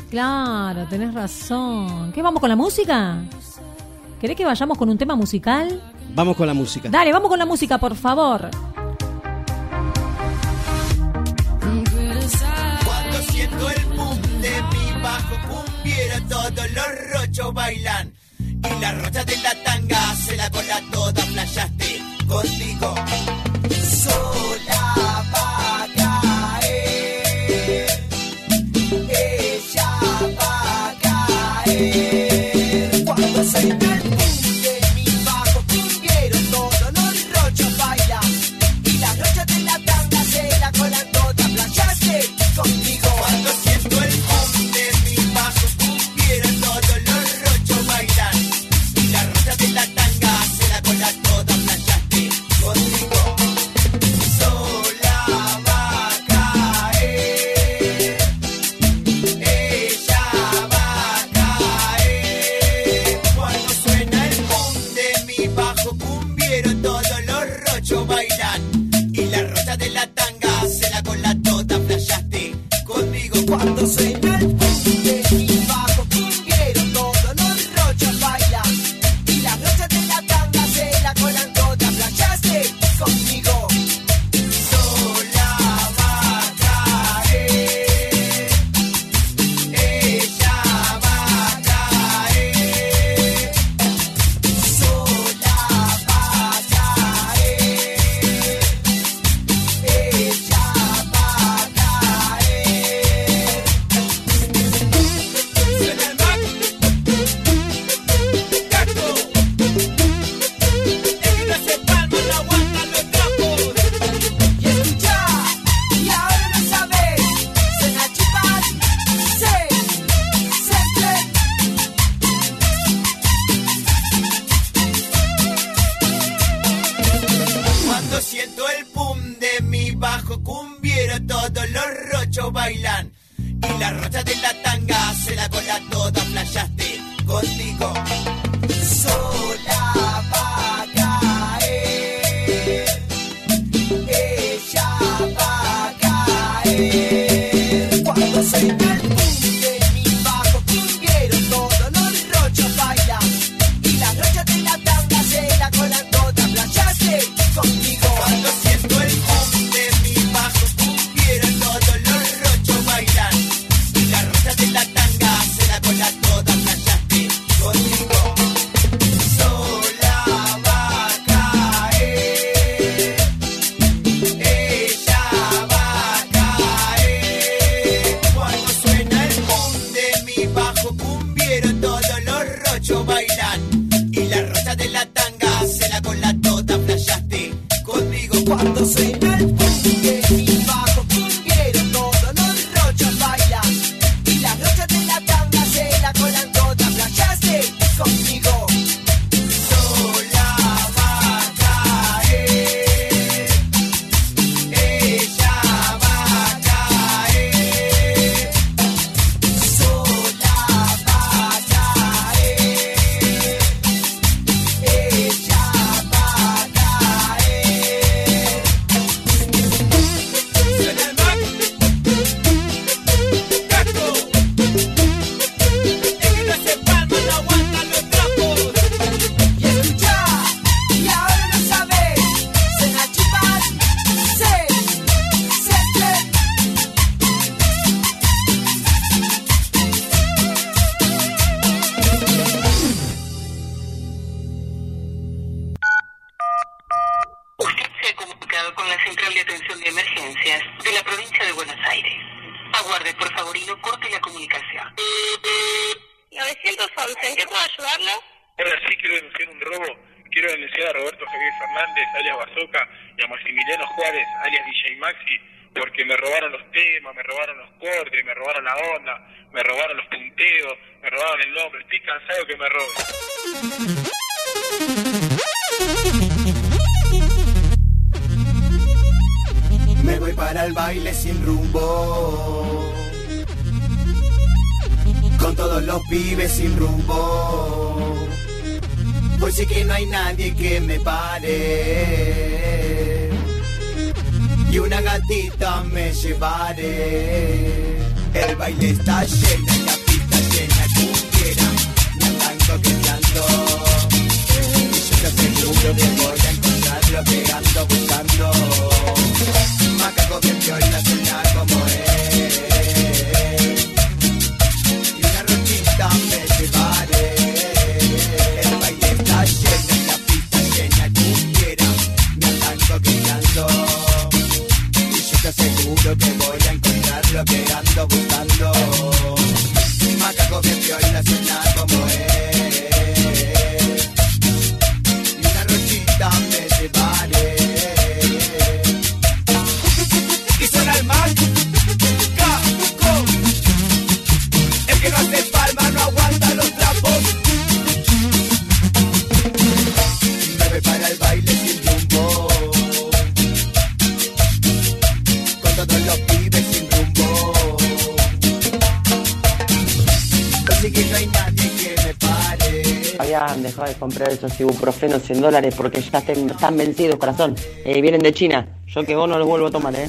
Claro, tenés razón. ¿Qué vamos con la música? ¿Querés que vayamos con un tema musical? Vamos con la música. Dale, vamos con la música, por favor. 400 el boom de mi bajo cumbiera, todos los rochos bailan. Y la rocha de la tanga se la cola toda, playaste contigo. So se la con la llevaré y una gatita me llevaré. El baile está lleno habían dejado de comprar esos ibuprofenos en dólares porque ya están vencidos, corazón. Eh, vienen de China. Yo que vos no los vuelvo a tomar, ¿eh?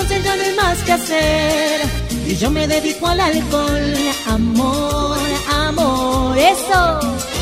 Entonces ya no hay más que hacer. Y yo me dedico al alcohol, amor, amor, eso.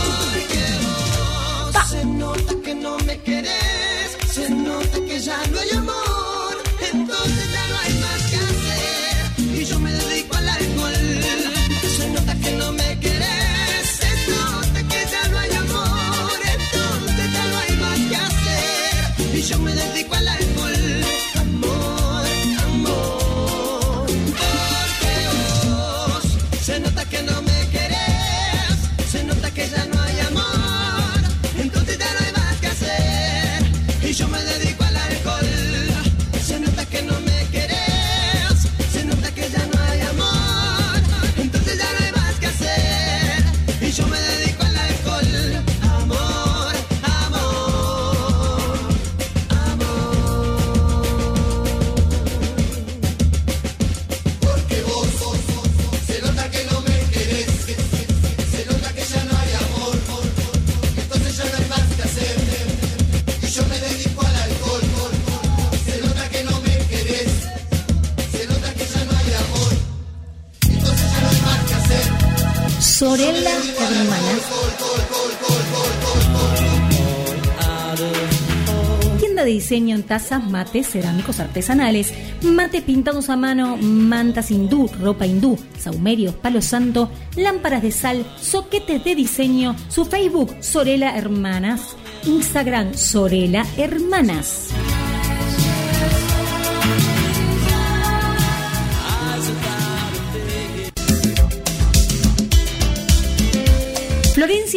Hacer. Sorella Hermanas. Tienda de diseño en tazas, mates, cerámicos artesanales, mates pintados a mano, mantas hindú, ropa hindú, saumerios, palo santo, lámparas de sal, soquetes de diseño, su Facebook Sorella Hermanas, Instagram Sorella Hermanas.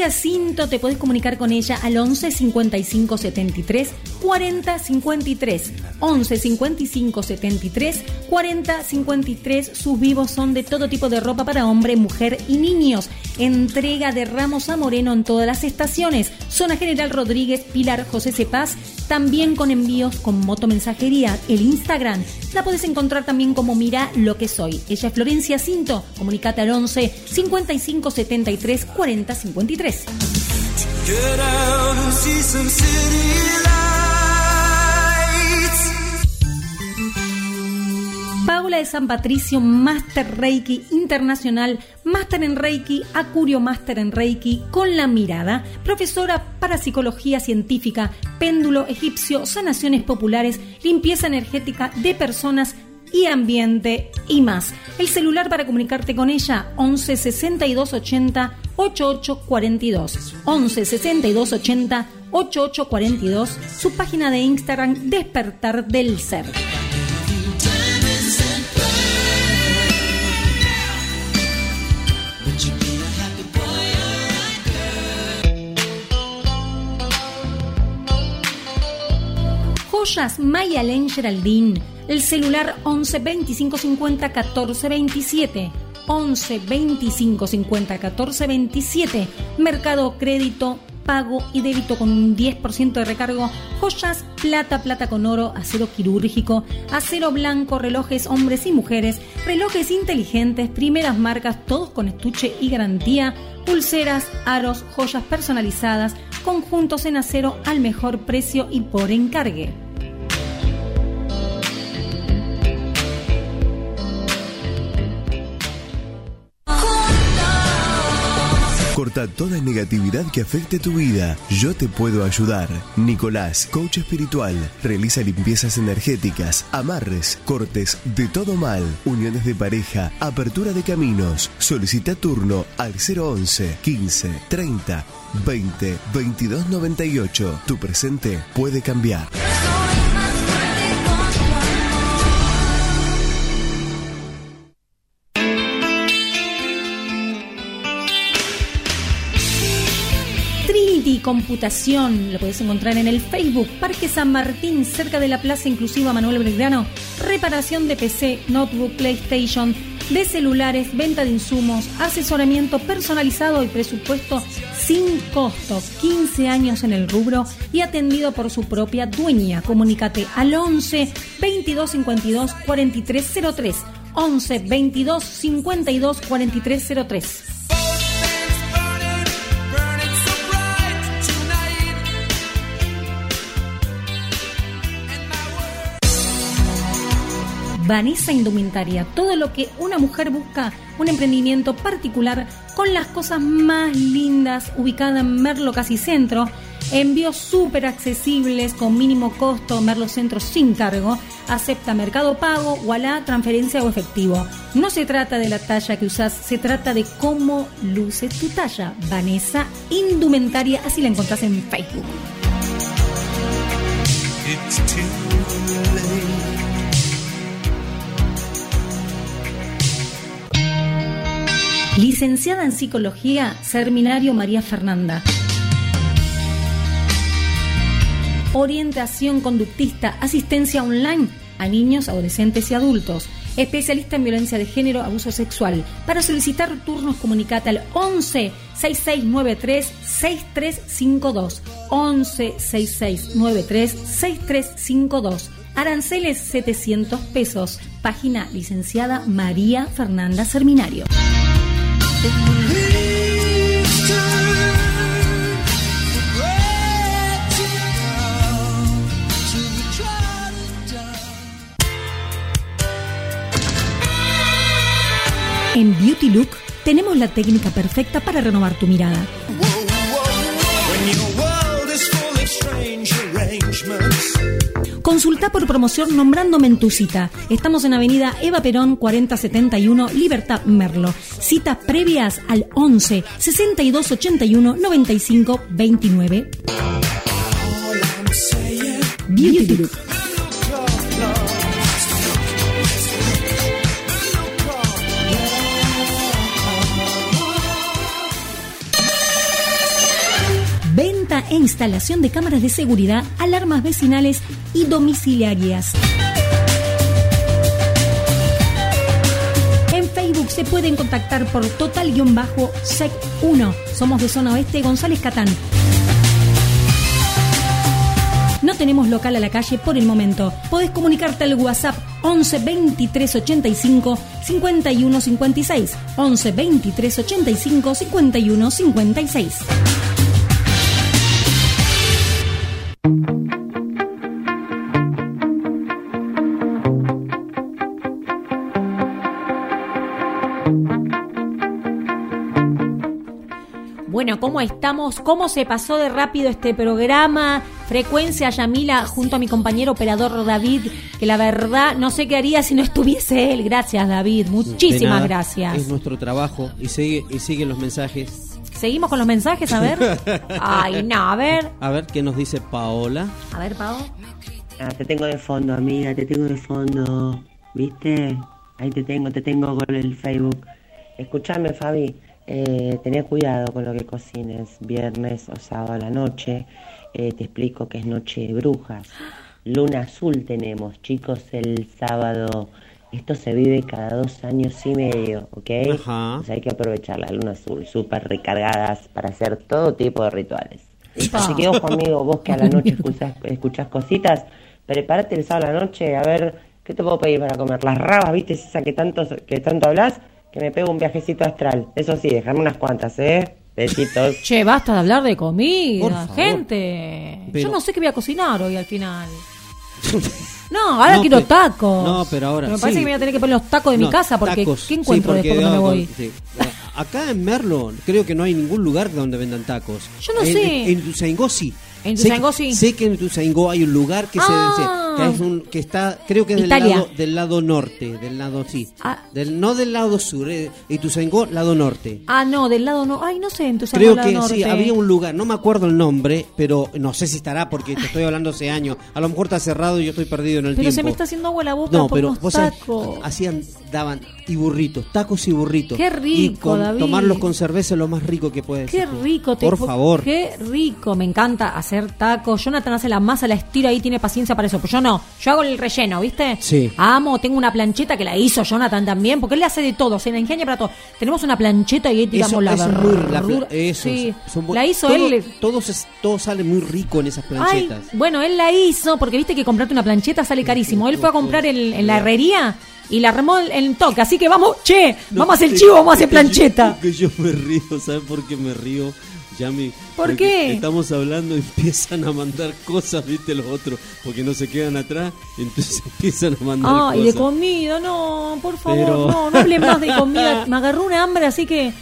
Cinto, te podés comunicar con ella al 11 55 73 40 53. 11 55 73 40 53. Sus vivos son de todo tipo de ropa para hombre, mujer y niños. Entrega de Ramos a Moreno en todas las estaciones. Zona General Rodríguez, Pilar José Cepaz. También con envíos con motomensajería. El Instagram la podés encontrar también como Mira lo que soy. Ella es Florencia Cinto. Comunicate al 11 55 73 40 53. Paula de San Patricio, Master Reiki Internacional, Master en Reiki, Acurio Master en Reiki, con la mirada, profesora para psicología científica, péndulo egipcio, sanaciones populares, limpieza energética de personas y ambiente y más. El celular para comunicarte con ella 11 62 80 88 42 11 62 80 88 42 su página de Instagram Despertar del Ser. Joyas Mayalen Geraldine. El celular 11 25 50 14 27. 11 25 50 14 27. Mercado Crédito, pago y débito con un 10% de recargo. Joyas, plata, plata con oro, acero quirúrgico, acero blanco, relojes hombres y mujeres, relojes inteligentes, primeras marcas, todos con estuche y garantía, pulseras, aros, joyas personalizadas, conjuntos en acero al mejor precio y por encargue. Corta toda negatividad que afecte tu vida. Yo te puedo ayudar. Nicolás, coach espiritual, realiza limpiezas energéticas, amarres, cortes de todo mal, uniones de pareja, apertura de caminos. Solicita turno al 011 15 30 20 22 98. Tu presente puede cambiar. Computación, lo podés encontrar en el Facebook Parque San Martín, cerca de la Plaza Inclusiva Manuel Belgrano. Reparación de PC, notebook, PlayStation, de celulares, venta de insumos, asesoramiento personalizado y presupuesto sin costo. 15 años en el rubro y atendido por su propia dueña. Comunícate al 11 22 52 4303. 11 22 52 43 03. Vanessa Indumentaria, todo lo que una mujer busca, un emprendimiento particular con las cosas más lindas, ubicada en Merlo Casi Centro, envíos súper accesibles con mínimo costo, Merlo Centro sin cargo, acepta mercado pago, la transferencia o efectivo. No se trata de la talla que usás, se trata de cómo luce tu talla. Vanessa Indumentaria, así la encontrás en Facebook. Licenciada en Psicología, Seminario María Fernanda. Orientación conductista, asistencia online a niños, adolescentes y adultos. Especialista en violencia de género, abuso sexual. Para solicitar turnos, comunicate al 11 6693 6352. 11 6693 6352. Aranceles 700 pesos. Página licenciada María Fernanda Serminario. En Beauty Look tenemos la técnica perfecta para renovar tu mirada. Consulta por promoción nombrándome en tu cita. Estamos en Avenida Eva Perón 4071, Libertad Merlo. Citas previas al 11 62 81 95 29. Beauty Look. E instalación de cámaras de seguridad, alarmas vecinales y domiciliarias. En Facebook se pueden contactar por total-sec1. Somos de zona oeste González Catán. No tenemos local a la calle por el momento. Podés comunicarte al WhatsApp 11 23 85 51 56. 11 23 85 51 56. Bueno, ¿cómo estamos? ¿Cómo se pasó de rápido este programa? Frecuencia Yamila junto a mi compañero operador David, que la verdad no sé qué haría si no estuviese él. Gracias David, muchísimas nada, gracias. Es nuestro trabajo y sigue y siguen los mensajes. Seguimos con los mensajes, a ver. Ay, no, a ver. A ver qué nos dice Paola. A ver, Pau. Ah, te tengo de fondo, amiga, te tengo de fondo. ¿Viste? Ahí te tengo, te tengo con el Facebook. Escuchame, Fabi. Eh, cuidado con lo que cocines viernes o sábado a la noche. Eh, te explico que es noche de brujas. Luna azul tenemos, chicos, el sábado. Esto se vive cada dos años y medio, ¿ok? Ajá. O sea, hay que aprovechar la luna azul, súper recargadas para hacer todo tipo de rituales. Así que ojo amigo, vos que a la noche escuchás, escuchás cositas, prepárate el sábado a la noche a ver qué te puedo pedir para comer. Las rabas, viste, esa que tanto, que tanto hablas, que me pego un viajecito astral. Eso sí, déjame unas cuantas, ¿eh? Besitos. Che, basta de hablar de comida, gente. Pero- Yo no sé qué voy a cocinar hoy al final. No, ahora No, quiero pero- tacos. No, pero ahora Me parece sí. que me voy a tener que poner los tacos de mi casa porque tacos, ¿qué encuentro sí, porque después cuando me voy? sí. Acá en Merlo creo que no hay ningún lugar donde vendan tacos. Yo no En- sé. En, Ituzaingó sí. En Ituzaingó sí. Sé que en Ituzaingó hay un lugar que Ah. se que es un que está creo que es del lado del lado norte, del lado sí. Ah. Del no del lado sur, eh, Ituzaingó lado norte. Ah, no, del lado no. Ay, no sé, entonces Creo lado que norte. sí, había un lugar, no me acuerdo el nombre, pero no sé si estará porque te estoy hablando hace años. A lo mejor está cerrado y yo estoy perdido en el Pero tiempo. se me está haciendo agua la boca No, por pero unos vos tacos. hacían, daban y burritos, tacos y burritos. Qué rico, y con, David. Tomarlos con cerveza es lo más rico que puedes Qué rico, te Por favor. Qué rico, me encanta hacer tacos. Jonathan hace la masa, la estira ahí, tiene paciencia para eso. Pero yo no. Yo hago el relleno, ¿viste? Sí. Amo, tengo una plancheta que la hizo Jonathan también, porque él le hace de todo, se la ingenia para todo. Tenemos una plancheta y ahí tiramos Eso, la eso es muy la eso, Sí. son bu- La hizo todo, él. Todo, se- todo sale muy rico en esas Ay, planchetas. bueno, él la hizo porque viste que comprarte una plancheta sale carísimo. Él fue a comprar el- en la herrería y la armó en- en toque. Así que vamos, che, vamos a hacer chivo, vamos a hacer plancheta. Que yo me río, ¿sabes por qué me río? Yami, ¿Por porque qué? Estamos hablando y empiezan a mandar cosas, viste, los otros, porque no se quedan atrás, entonces empiezan a mandar Ah, y de comida, no, por favor, Pero- no, no hablen más de comida. Me agarró una hambre, así que.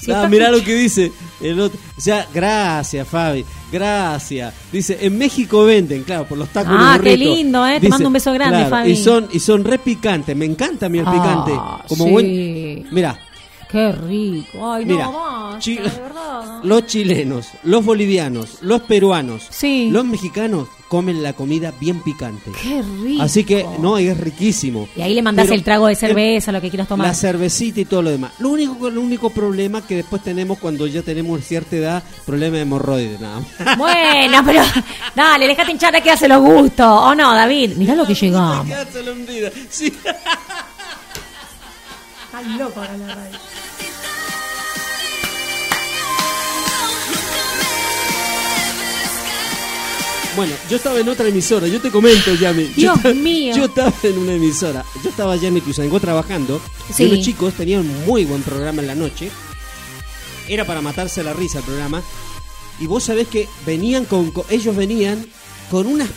si Ah, mirá lo que dice el otro. O sea, gracias, Fabi. Gracias. Dice, en México venden, claro, por los tacos Ah, qué lindo, eh, te mando un beso grande, Fabi. Y son, y son re picantes. Me encanta a mí el Ah, picante. Como sí. buen. Mira, Qué rico. Ay, Mira, no, basta, chi- de verdad. los chilenos, los bolivianos, los peruanos, los mexicanos comen la comida bien picante. Qué rico. Así que, no, es riquísimo. Y ahí le mandás Pero el trago de el- cerveza, lo que quieras tomar. La cervecita y todo lo demás. Lo único, el único problema que después tenemos cuando ya tenemos cierta edad, problema de hemorroides, nada más. Bueno, pero dale, déjate hinchar que hace los gustos. ¿O no, David? Mirá lo que llegamos. Sí. Estás loco ahora la radio. Bueno, yo estaba en otra emisora, yo te comento, Yami. Yo Dios estaba- mío. Yo estaba en una emisora. Yo estaba allá en Ituzaingó trabajando. Sí. Y los chicos tenían un muy buen programa en la noche. Era para matarse la risa el programa. Y vos sabés que venían con, con- ellos venían con unas,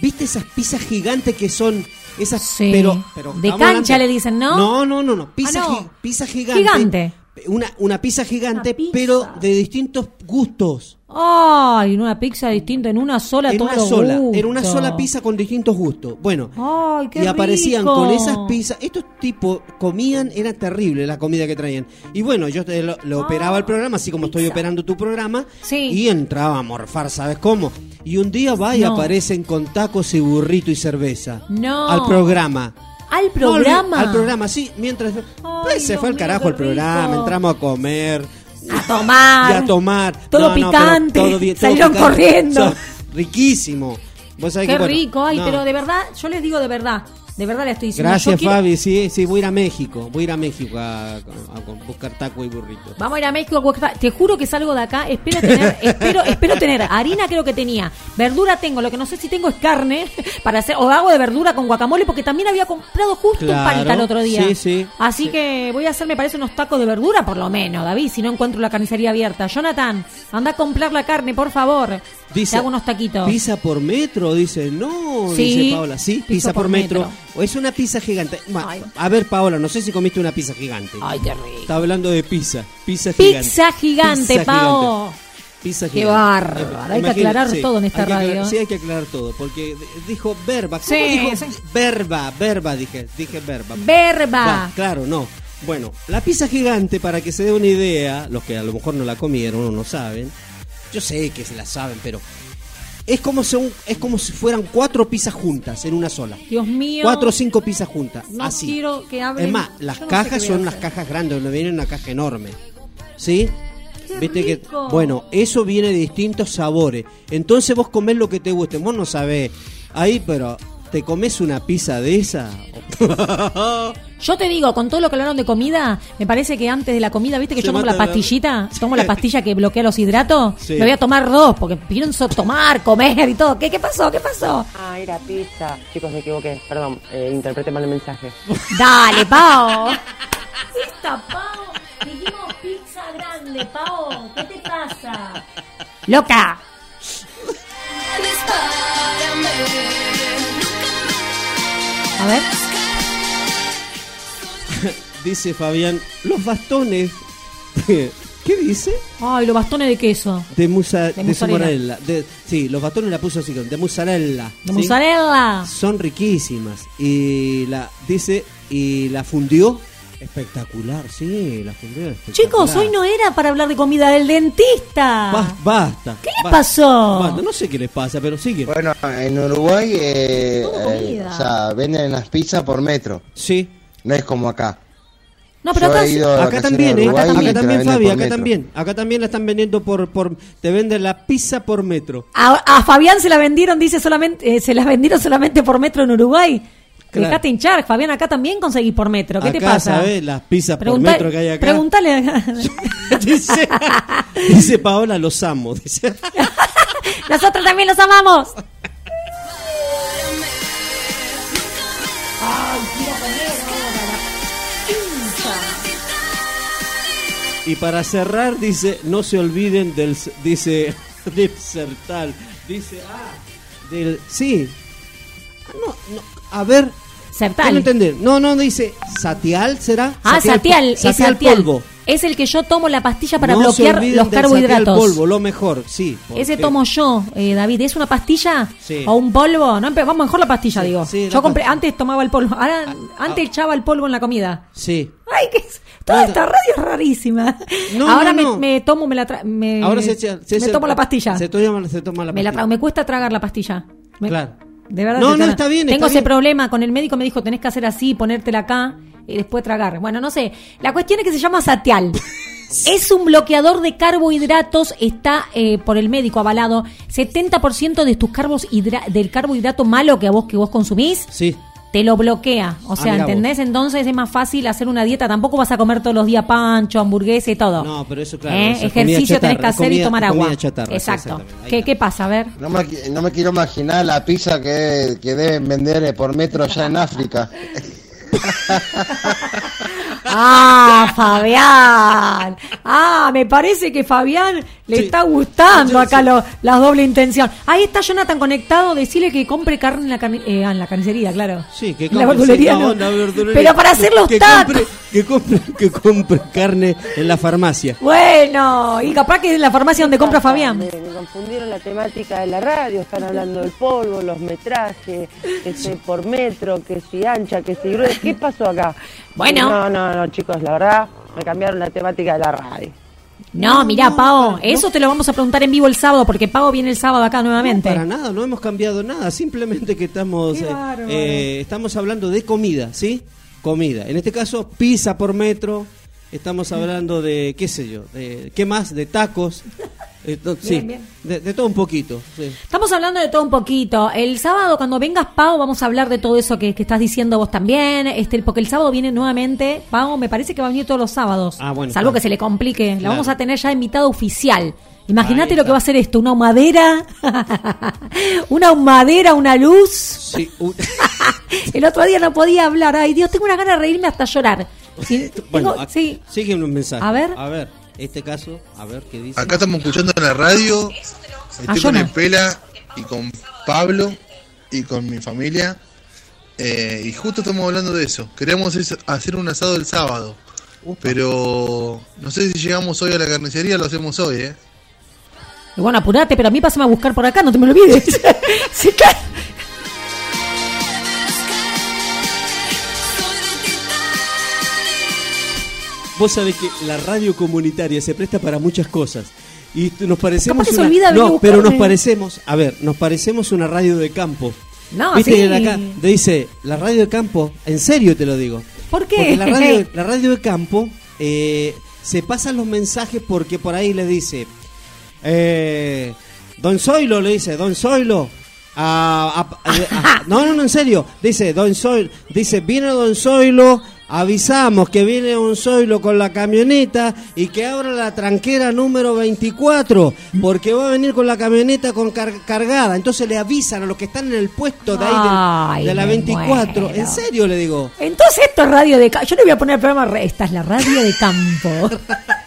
¿viste esas pizzas gigantes que son esas Sí. pero, pero De cancha le dicen, ¿no? No, no, no, no, pizza, Ah, no. gi- pizza gigante. Gigante. Una, una pizza gigante, pero de distintos gustos. Ay, en una pizza distinta, en una sola, En una sola, era una sola pizza con distintos gustos. Bueno, Ay, qué y aparecían rico. con esas pizzas. Estos tipos comían, era terrible la comida que traían. Y bueno, yo te lo, lo operaba el programa, así como estoy operando tu programa. Y entraba a morfar, ¿sabes cómo? Y un día va y No. aparecen con tacos y burrito y cerveza. No. Al programa. ¿Al programa? al programa, sí. Mientras. pues, se fue al carajo el programa, entramos a comer. A tomar. Y a tomar. Todo No, no, pero picante. todo bien, todo Salieron picante. corriendo. O sea, riquísimo. Vos sabés Qué que, bueno, rico, ay, no. pero de verdad, yo les digo de verdad, de verdad le estoy diciendo. Gracias, yo quiero- Fabi. Sí, sí, voy a ir a México. Voy a ir a México a, a- a buscar taco y burrito. Vamos a ir a México. a buscar- Te juro que salgo de acá. Espero tener, espero, espero tener harina, creo que tenía. Verdura tengo. Lo que no sé si tengo es carne para hacer o hago de verdura con guacamole, porque también había comprado justo un Claro, palta el otro día. sí, sí, Así sí. que voy a hacer, me parece, unos tacos de verdura, por lo menos, David, si no encuentro la carnicería abierta. Jonathan, anda a comprar la carne, por favor. Dice, Te hago unos taquitos. ¿Pizza por metro? Dice, no, Sí, dice Paola. Sí, pizza, por, por metro. metro. O es una pizza gigante. Ma- a ver, Paola, no sé si comiste una pizza gigante. Ay, qué rico. Está hablando de pizza. Pizza gigante. Pizza gigante, Pizza Pao. gigante. Pizza Qué bárbaro. Hay que aclarar todo en esta aclarar- radio. sí, hay que aclarar todo. Porque dijo verba. ¿Cómo Sí, dijo? sí. Verba, verba, dije. Dije verba. Verba. Va, claro, no. Bueno, la pizza gigante, para que se dé una idea, los que a lo mejor no la comieron o no saben, yo sé que se la saben, pero es como si, un- es como si fueran cuatro pizzas juntas en una sola. Dios mío. Cuatro o cinco pizzas juntas. No así. quiero que hablen. Es más, las Yo no sé cajas son unas hacer. cajas grandes, donde viene una caja enorme. ¿Sí? Viste que bueno, eso viene de distintos sabores. Entonces vos comés lo que te guste. Vos no sabés. Ahí, pero te comes una pizza de esa. Yo te digo, con todo lo que hablaron de comida, me parece que antes de la comida, viste que Se yo tomo la la- pastillita, tomo la pastilla que bloquea los hidratos, Sí. me voy a tomar dos, porque pienso tomar, comer y todo. ¿Qué, qué pasó? ¿Qué pasó? Ah, era pizza. Chicos, me equivoqué. Perdón, eh, interpreté mal el mensaje. Dale, Pao. Esta Pao, dijimos pizza grande, Pao. ¿Qué te pasa? Loca. A ver. dice Fabián, los bastones. ¿Qué dice? Ay, los bastones de queso. De, musa, de, mozzarella. morella. De- sí, los bastones la puso así, de mozzarella. De ¿sí? mozzarella. Son riquísimas. Y la, dice, y la fundió. Espectacular, sí, la fundió. espectacular. Chicos, hoy no era para hablar de comida del dentista. Bas- basta. ¿Qué les basta, pasó? basta. No sé qué les pasa, pero sigue. Bueno, en Uruguay, eh, eh, comida. o sea, venden las pizzas por metro. Sí. No es como acá. No, pero Yo acá Acá vacaciones también, ¿eh? Acá también, venden Fabi, acá metro. también. Acá también la están vendiendo por, por... Te venden la pizza por metro. A, a Fabián se la vendieron, dice solamente, eh, se las vendieron solamente por metro en Uruguay. Claro. Dejate hinchar, Fabián, acá también conseguís por metro. ¿Qué acá, te pasa? ¿sabes? Las pizzas por metro que hay acá. Preguntale acá. dice, dice Paola, los amo. Dice. Nosotros también los amamos. Y para cerrar, dice, no se olviden del, dice, del Sertal. Dice, ah, del, sí. No, no, a ver. Sertal. Quiero entender. No, no, dice, ¿Satial será? Ah, Satial, es Satial Satial. polvo. Es el que yo tomo la pastilla para no bloquear los carbohidratos. Satial polvo, lo mejor, sí. Ese tomo yo, eh, David. ¿Es una pastilla Sí. o un polvo? No, vamos mejor la pastilla, digo. sí, la yo compré, pastilla. antes tomaba el polvo. Ahora, antes echaba el polvo en la comida. Sí. Ay, que es- toda esta radio es rarísima. No, Ahora no, me, no. me tomo, me la tra- me, Ahora se, echa- se me echa- tomo la pastilla. Se toma, se toma la me, la pastilla. me cuesta tragar la pastilla. Claro. De verdad. No, no, está bien, Tengo está ese bien. problema con el médico, me dijo, tenés que hacer así, ponértela acá y después tragar. Bueno, no sé. La cuestión es que se llama Satial. Es un bloqueador de carbohidratos, está eh, por el médico avalado. 70% de tus carbos hidra- del carbohidrato malo que a vos que vos consumís, Sí. Te lo bloquea. O Ah, sea, vos. ¿entendés? Entonces es más fácil hacer una dieta. Tampoco vas a comer todos los días pancho, hamburguesa y todo. No, pero eso, claro. ¿Eh? eso es Ejercicio comida tenés que chatarra, hacer y tomar agua. chatarra, Exacto. ¿Qué, ¿Qué pasa? A ver. No me, no me quiero imaginar la pizza que, que deben vender eh, por metro allá en África. Ah, Fabián. Ah, me parece que Fabián le está gustando acá lo- la doble intención. Ahí está Jonathan conectado. Decirle que compre carne en la, eh, en la carnicería, claro. Sí, que En la compre, verdulería sí, no. la verdulería. Pero para hacer los que tacos. Compre, que, compre, que compre carne en la farmacia. Bueno, y capaz que es la farmacia donde compra Fabián. Me, me confundieron la temática de la radio, están hablando del polvo, los metrajes, que si por metro, que si ancha, que si gruesa. ¿Qué pasó acá? Bueno. No, no, no, chicos, la verdad, me cambiaron la temática de la radio. No, mirá, Pavo, eso te lo vamos a preguntar en vivo el sábado, porque Pavo viene el sábado acá nuevamente. Para nada, no hemos cambiado nada. Simplemente que estamos, eh, eh, estamos hablando de comida, ¿sí? Comida. En este caso, pizza por metro. Estamos hablando de, qué sé yo, de, ¿qué más? De tacos. Eh, sí, Bien. De, de todo un poquito. sí. Estamos hablando de todo un poquito. El sábado, cuando vengas, Pau, vamos a hablar de todo eso que, que estás diciendo vos también. Este, porque el sábado viene nuevamente. Pau, me parece que va a venir todos los sábados. Ah, bueno, Salvo que se le complique. La vamos a tener ya invitada oficial. Imagínate lo que va a ser esto: una ahumadera, una ahumadera, una luz. Sí, El otro día no podía hablar. Ay, Dios, tengo una gana de reírme hasta llorar. Sí, bueno, tengo- sí. siguen un mensaje. A ver. A ver, este caso, a ver qué dice. Acá estamos escuchando en la radio. Ah, Estoy con no. el Pela y con Pablo y con mi familia. eh, y justo estamos hablando de eso. Queremos hacer un asado el sábado. Pero no sé si llegamos hoy a la carnicería, lo hacemos hoy, ¿eh? Bueno, apurate, pero a mí pásame a buscar por acá, no te me olvides. Sí, claro. Vos sabés que la radio comunitaria se presta para muchas cosas. Y nos parecemos una... olvida No, pero nos parecemos, a ver, nos parecemos una radio de campo. No, ¿Viste sí. acá dice, la radio de campo, en serio te lo digo. ¿Por qué? Porque la radio, la radio de campo eh, se pasan los mensajes porque por ahí le dice, eh, Don Zoilo le dice, Don Zoilo. a- a- a- no, no, no, en serio. Dice, Don Zoilo, dice, viene Don Zoilo, avisamos que viene Don Zoilo con la camioneta y que abra la tranquera número 24 porque va a venir con la camioneta con car- cargada. Entonces le avisan a los que están en el puesto de ahí del- de la me 24. muero. En serio le digo. Entonces esto es radio de campo. Yo le voy a poner el programa. Esta es la radio de campo.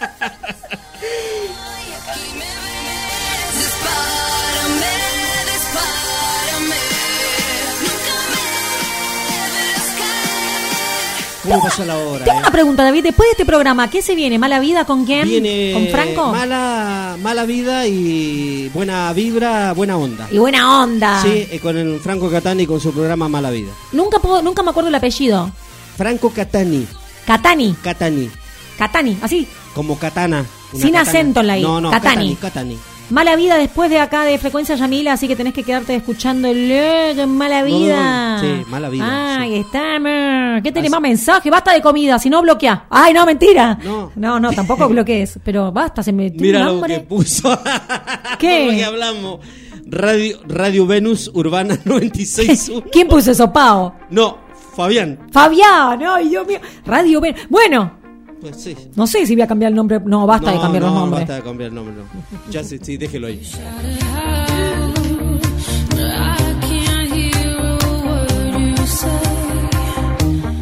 ¿Cómo pasa la hora? Tengo eh? una pregunta, David. Después de este programa, ¿qué se viene? ¿Mala vida con quién? Viene ¿Con Franco? Mala, mala vida y buena vibra, buena onda. Y buena onda. Sí, eh, con el Franco Catani con su programa Mala Vida. Nunca, puedo- nunca me acuerdo el apellido. Franco Catani. Catani. Catani. Catani, así. Como katana. Sin katana. acento en la I. No, no, Catani. Catani. Catani. Mala vida después de acá de Frecuencia Yamila, así que tenés que quedarte escuchando el Mala Vida. Sí, mala vida. Ahí estamos. ¿Qué tenés más mensaje? Basta de comida, si no bloquea. Ay, no, mentira. No. No, no, tampoco bloquees. Pero basta, se me Mira lo que puso. ¿Qué? Por lo que hablamos. Radio, Radio Venus Urbana 96. ¿Quién puso eso, Pau? No, Fabián. Fabián, ay, Dios mío. Radio Ben. Bueno, Pues sí. no sé si voy a cambiar el nombre. No, basta de cambiar no, los nombres. Basta de cambiar el nombre, no. Ya sí, sí, déjelo ahí.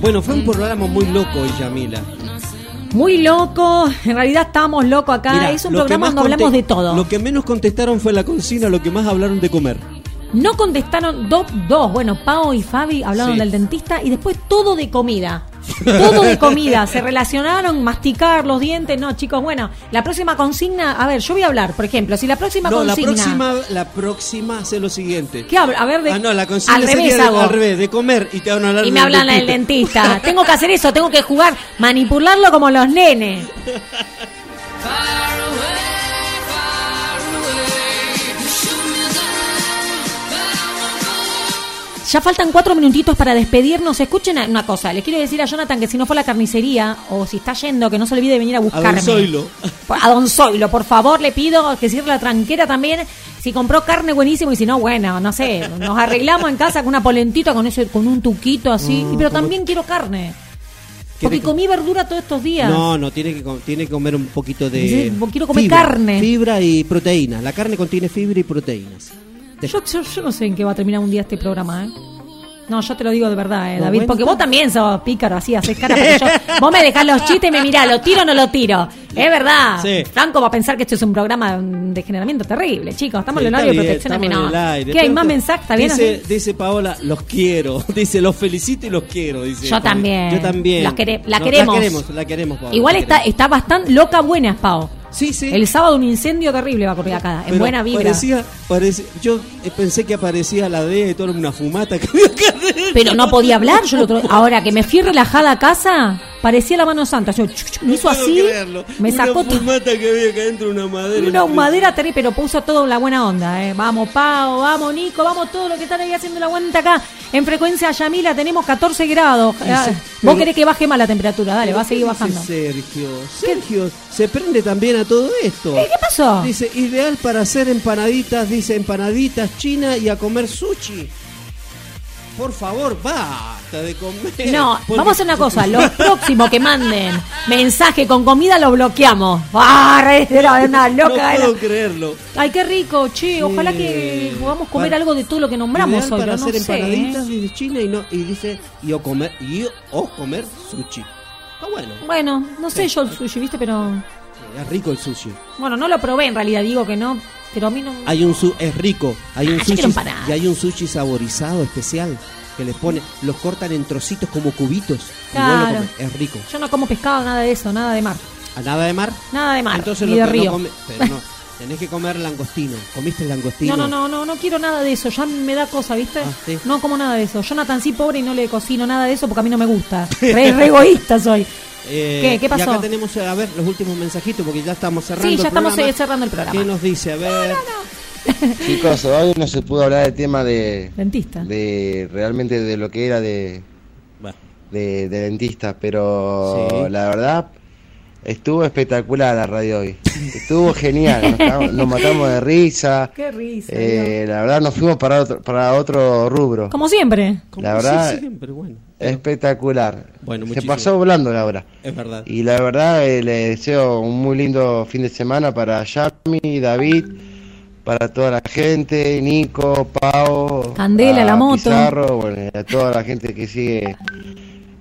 Bueno, fue un programa muy loco hoy, Yamila. Muy loco. En realidad estamos locos acá. Es un programa donde hablamos de todo. Lo que menos contestaron fue la cocina, lo que más hablaron de comer. No contestaron do- dos. Bueno, Pau y Fabi hablaron Sí. del dentista y después todo de comida. Todo de comida. Se relacionaron, masticar los dientes. No, chicos, bueno, la próxima consigna. A ver, yo voy a hablar, por ejemplo, si la próxima No, la consigna. próxima, la próxima hace lo siguiente. ¿Qué hablo? A ver, de- Ah, no, la consigna al revés de- hago. al revés, de comer y te van a hablar Y me hablan del dentista. dentista. tengo que hacer eso, tengo que jugar, manipularlo como los nenes. Ya faltan cuatro minutitos para despedirnos. Escuchen una cosa. Les quiero decir a Jonathan que si no fue a la carnicería o si está yendo, que no se olvide de venir a A buscarme. Don Zoilo. A Don Zoilo, por favor, le pido que cierre la tranquera también. Si compró carne, buenísimo. Y si no, bueno, no sé. Nos arreglamos en casa con una polentita, con ese, con un tuquito así. Mm, pero también quiero carne. ¿Quiere Porque que- comí verdura todos estos días. No, no, tiene que, tiene que comer un poquito de. Quiero comer fibra, carne. Fibra y proteínas. La carne contiene fibra y proteínas. Yo, yo, yo no sé en qué va a terminar un día este programa, ¿eh? No, yo te lo digo de verdad, eh, David, porque vos también sos pícaro, así, haces cara. porque yo- vos me dejás los chistes y me mirás, ¿lo tiro o no lo tiro? Es verdad. Sí. Franco va a pensar que esto es un programa de generamiento terrible, chicos. Estamos Sí, en el horario de protección al estamos en menor. el aire. ¿Qué hay más mensajes? ¿Está bien Dice, así? dice Paola, los quiero. Dice, los felicito y los quiero. Dice, Yo también. Yo también. Quere- la No, queremos. La queremos, la queremos, Paola, Igual la está, queremos. está bastante loca buena, Pau. Sí, sí. El sábado un incendio terrible va a ocurrir acá, en buena vibra. Parecía, parece- yo eh, pensé que aparecía la D y toda una fumata que había acá adentro. Pero no podía hablar. Yo el otro- ahora que me fui relajada a casa, parecía la mano santa. Yo, chuc, chuc, me hizo así, creerlo. me una sacó fumata que había acá adentro, una madera. una madera terrible, pero puso todo la buena onda. Eh. Vamos, Pau, vamos, Nico, vamos todo lo que están ahí haciendo la aguanta acá. En frecuencia Yamila tenemos 14 grados. Ah, Vos querés que baje más la temperatura, dale, va a seguir ¿Qué dice bajando. Sergio, Sergio se prende también a todo esto. ¿Qué pasó? Dice, ideal para hacer empanaditas, dice empanaditas chinas y a comer sushi. Por favor, basta de comer. No, Porque- vamos a hacer una cosa. Los próximos que manden mensaje con comida lo bloqueamos. ¡Ah! Era una No loca. era. puedo creerlo. Ay, qué rico, che. Ojalá que podamos comer Para- algo de todo lo que nombramos hoy. para no hacer empanaditas ¿eh? China y no y dice y o comer y o comer sushi. Está bueno. Bueno, no sé yo el sushi, ¿viste? Pero. Es rico el sushi. Bueno, no lo probé en realidad, digo que no. Pero a mí no. Hay un su es rico, hay un Ah, sushi y hay un sushi saborizado especial que les pone, los cortan en trocitos como cubitos. y vos lo Claro. comés. Es rico. Yo no como pescado, nada de eso, nada de mar. ¿A nada de mar? Nada de mar. Entonces ni lo de no río. come- pero no, tenés que comer langostino. ¿Comiste el langostino? No, no, no, no, no quiero nada de eso. Ya me da cosa, ¿viste? Ah, sí. No como nada de eso. Jonathan sí pobre y no le cocino nada de eso porque a mí no me gusta. Re, re egoísta soy. Eh, ¿Qué? ¿Qué pasó? Y acá tenemos, a ver, los últimos mensajitos porque ya estamos cerrando Sí, ya el estamos programa. eh, cerrando el programa. ¿Qué nos dice? A ver. Chicos, hoy no se pudo hablar del tema de, Dentista. de realmente de lo que era de, de, de dentista, pero Sí. la verdad estuvo espectacular la radio hoy. Estuvo genial, nos, matamos de risa. Qué risa. Eh, la verdad nos fuimos para otro, para otro rubro. Como siempre. La verdad, Sí, siempre, bueno. Espectacular. Bueno, Se muchísimo. pasó volando la hora. Es verdad. Y la verdad eh, le deseo un muy lindo fin de semana para Yami, David, para toda la gente, Nico, Pau, Candela, a la moto. Pizarro, bueno, y a toda la gente que sigue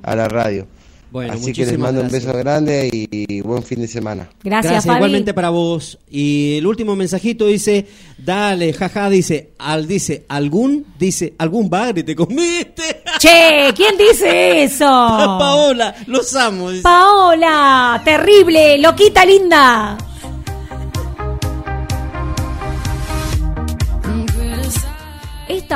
a la radio. Bueno, Así que les mando gracias. un beso grande y, buen fin de semana. Gracias, Fabi. igualmente para vos. Y el último mensajito dice, dale, jaja, dice, al dice, algún, dice, algún bagre te comiste. Che, ¿quién dice eso? Paola, los amo. dice. Paola, terrible, loquita linda.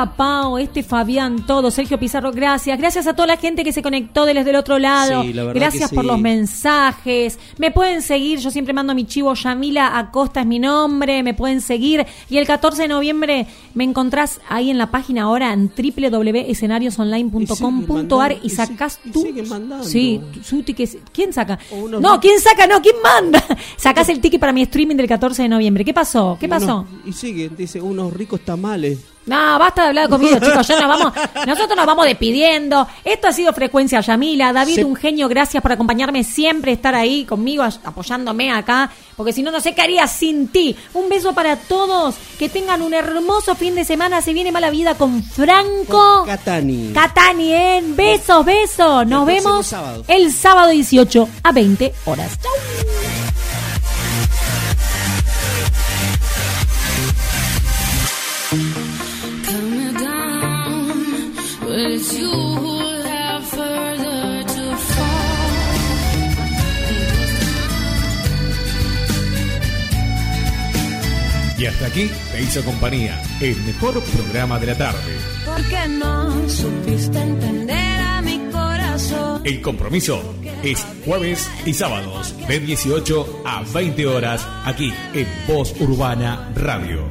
Pau, este Fabián, todo, Sergio Pizarro, gracias. Gracias a toda la gente que se conectó desde el otro lado. Sí, la verdad gracias por sí. los mensajes. Me pueden seguir, yo siempre mando mi chivo Yamila Acosta es mi nombre, me pueden seguir. Y el 14 de noviembre me encontrás ahí en la página ahora en www.escenariosonline.com.ar y sacás tú. Sí, su ticket. ¿Quién saca? No, ¿quién saca? No, ¿quién manda? Sacás el ticket para mi streaming del 14 de noviembre. ¿Qué pasó? ¿Qué pasó? Y sigue, dice, unos ricos tamales. No, basta de hablar conmigo, chicos. Ya nos vamos, nosotros nos vamos despidiendo. Esto ha sido Frecuencia Yamila. David, un genio, gracias por acompañarme siempre, estar ahí conmigo, apoyándome acá. Porque si no, no sé qué haría sin ti. Un beso para todos. Que tengan un hermoso fin de semana. Se viene mala vida con Franco. Catani. Catani, ¿eh? Besos, besos. Nos El vemos sábado. el sábado 18 a 20 horas. Chau. Y hasta aquí te hizo compañía, el mejor programa de la tarde. Porque no supiste entender a mi corazón. El compromiso es jueves y sábados de 18 a 20 horas aquí en Voz Urbana Radio.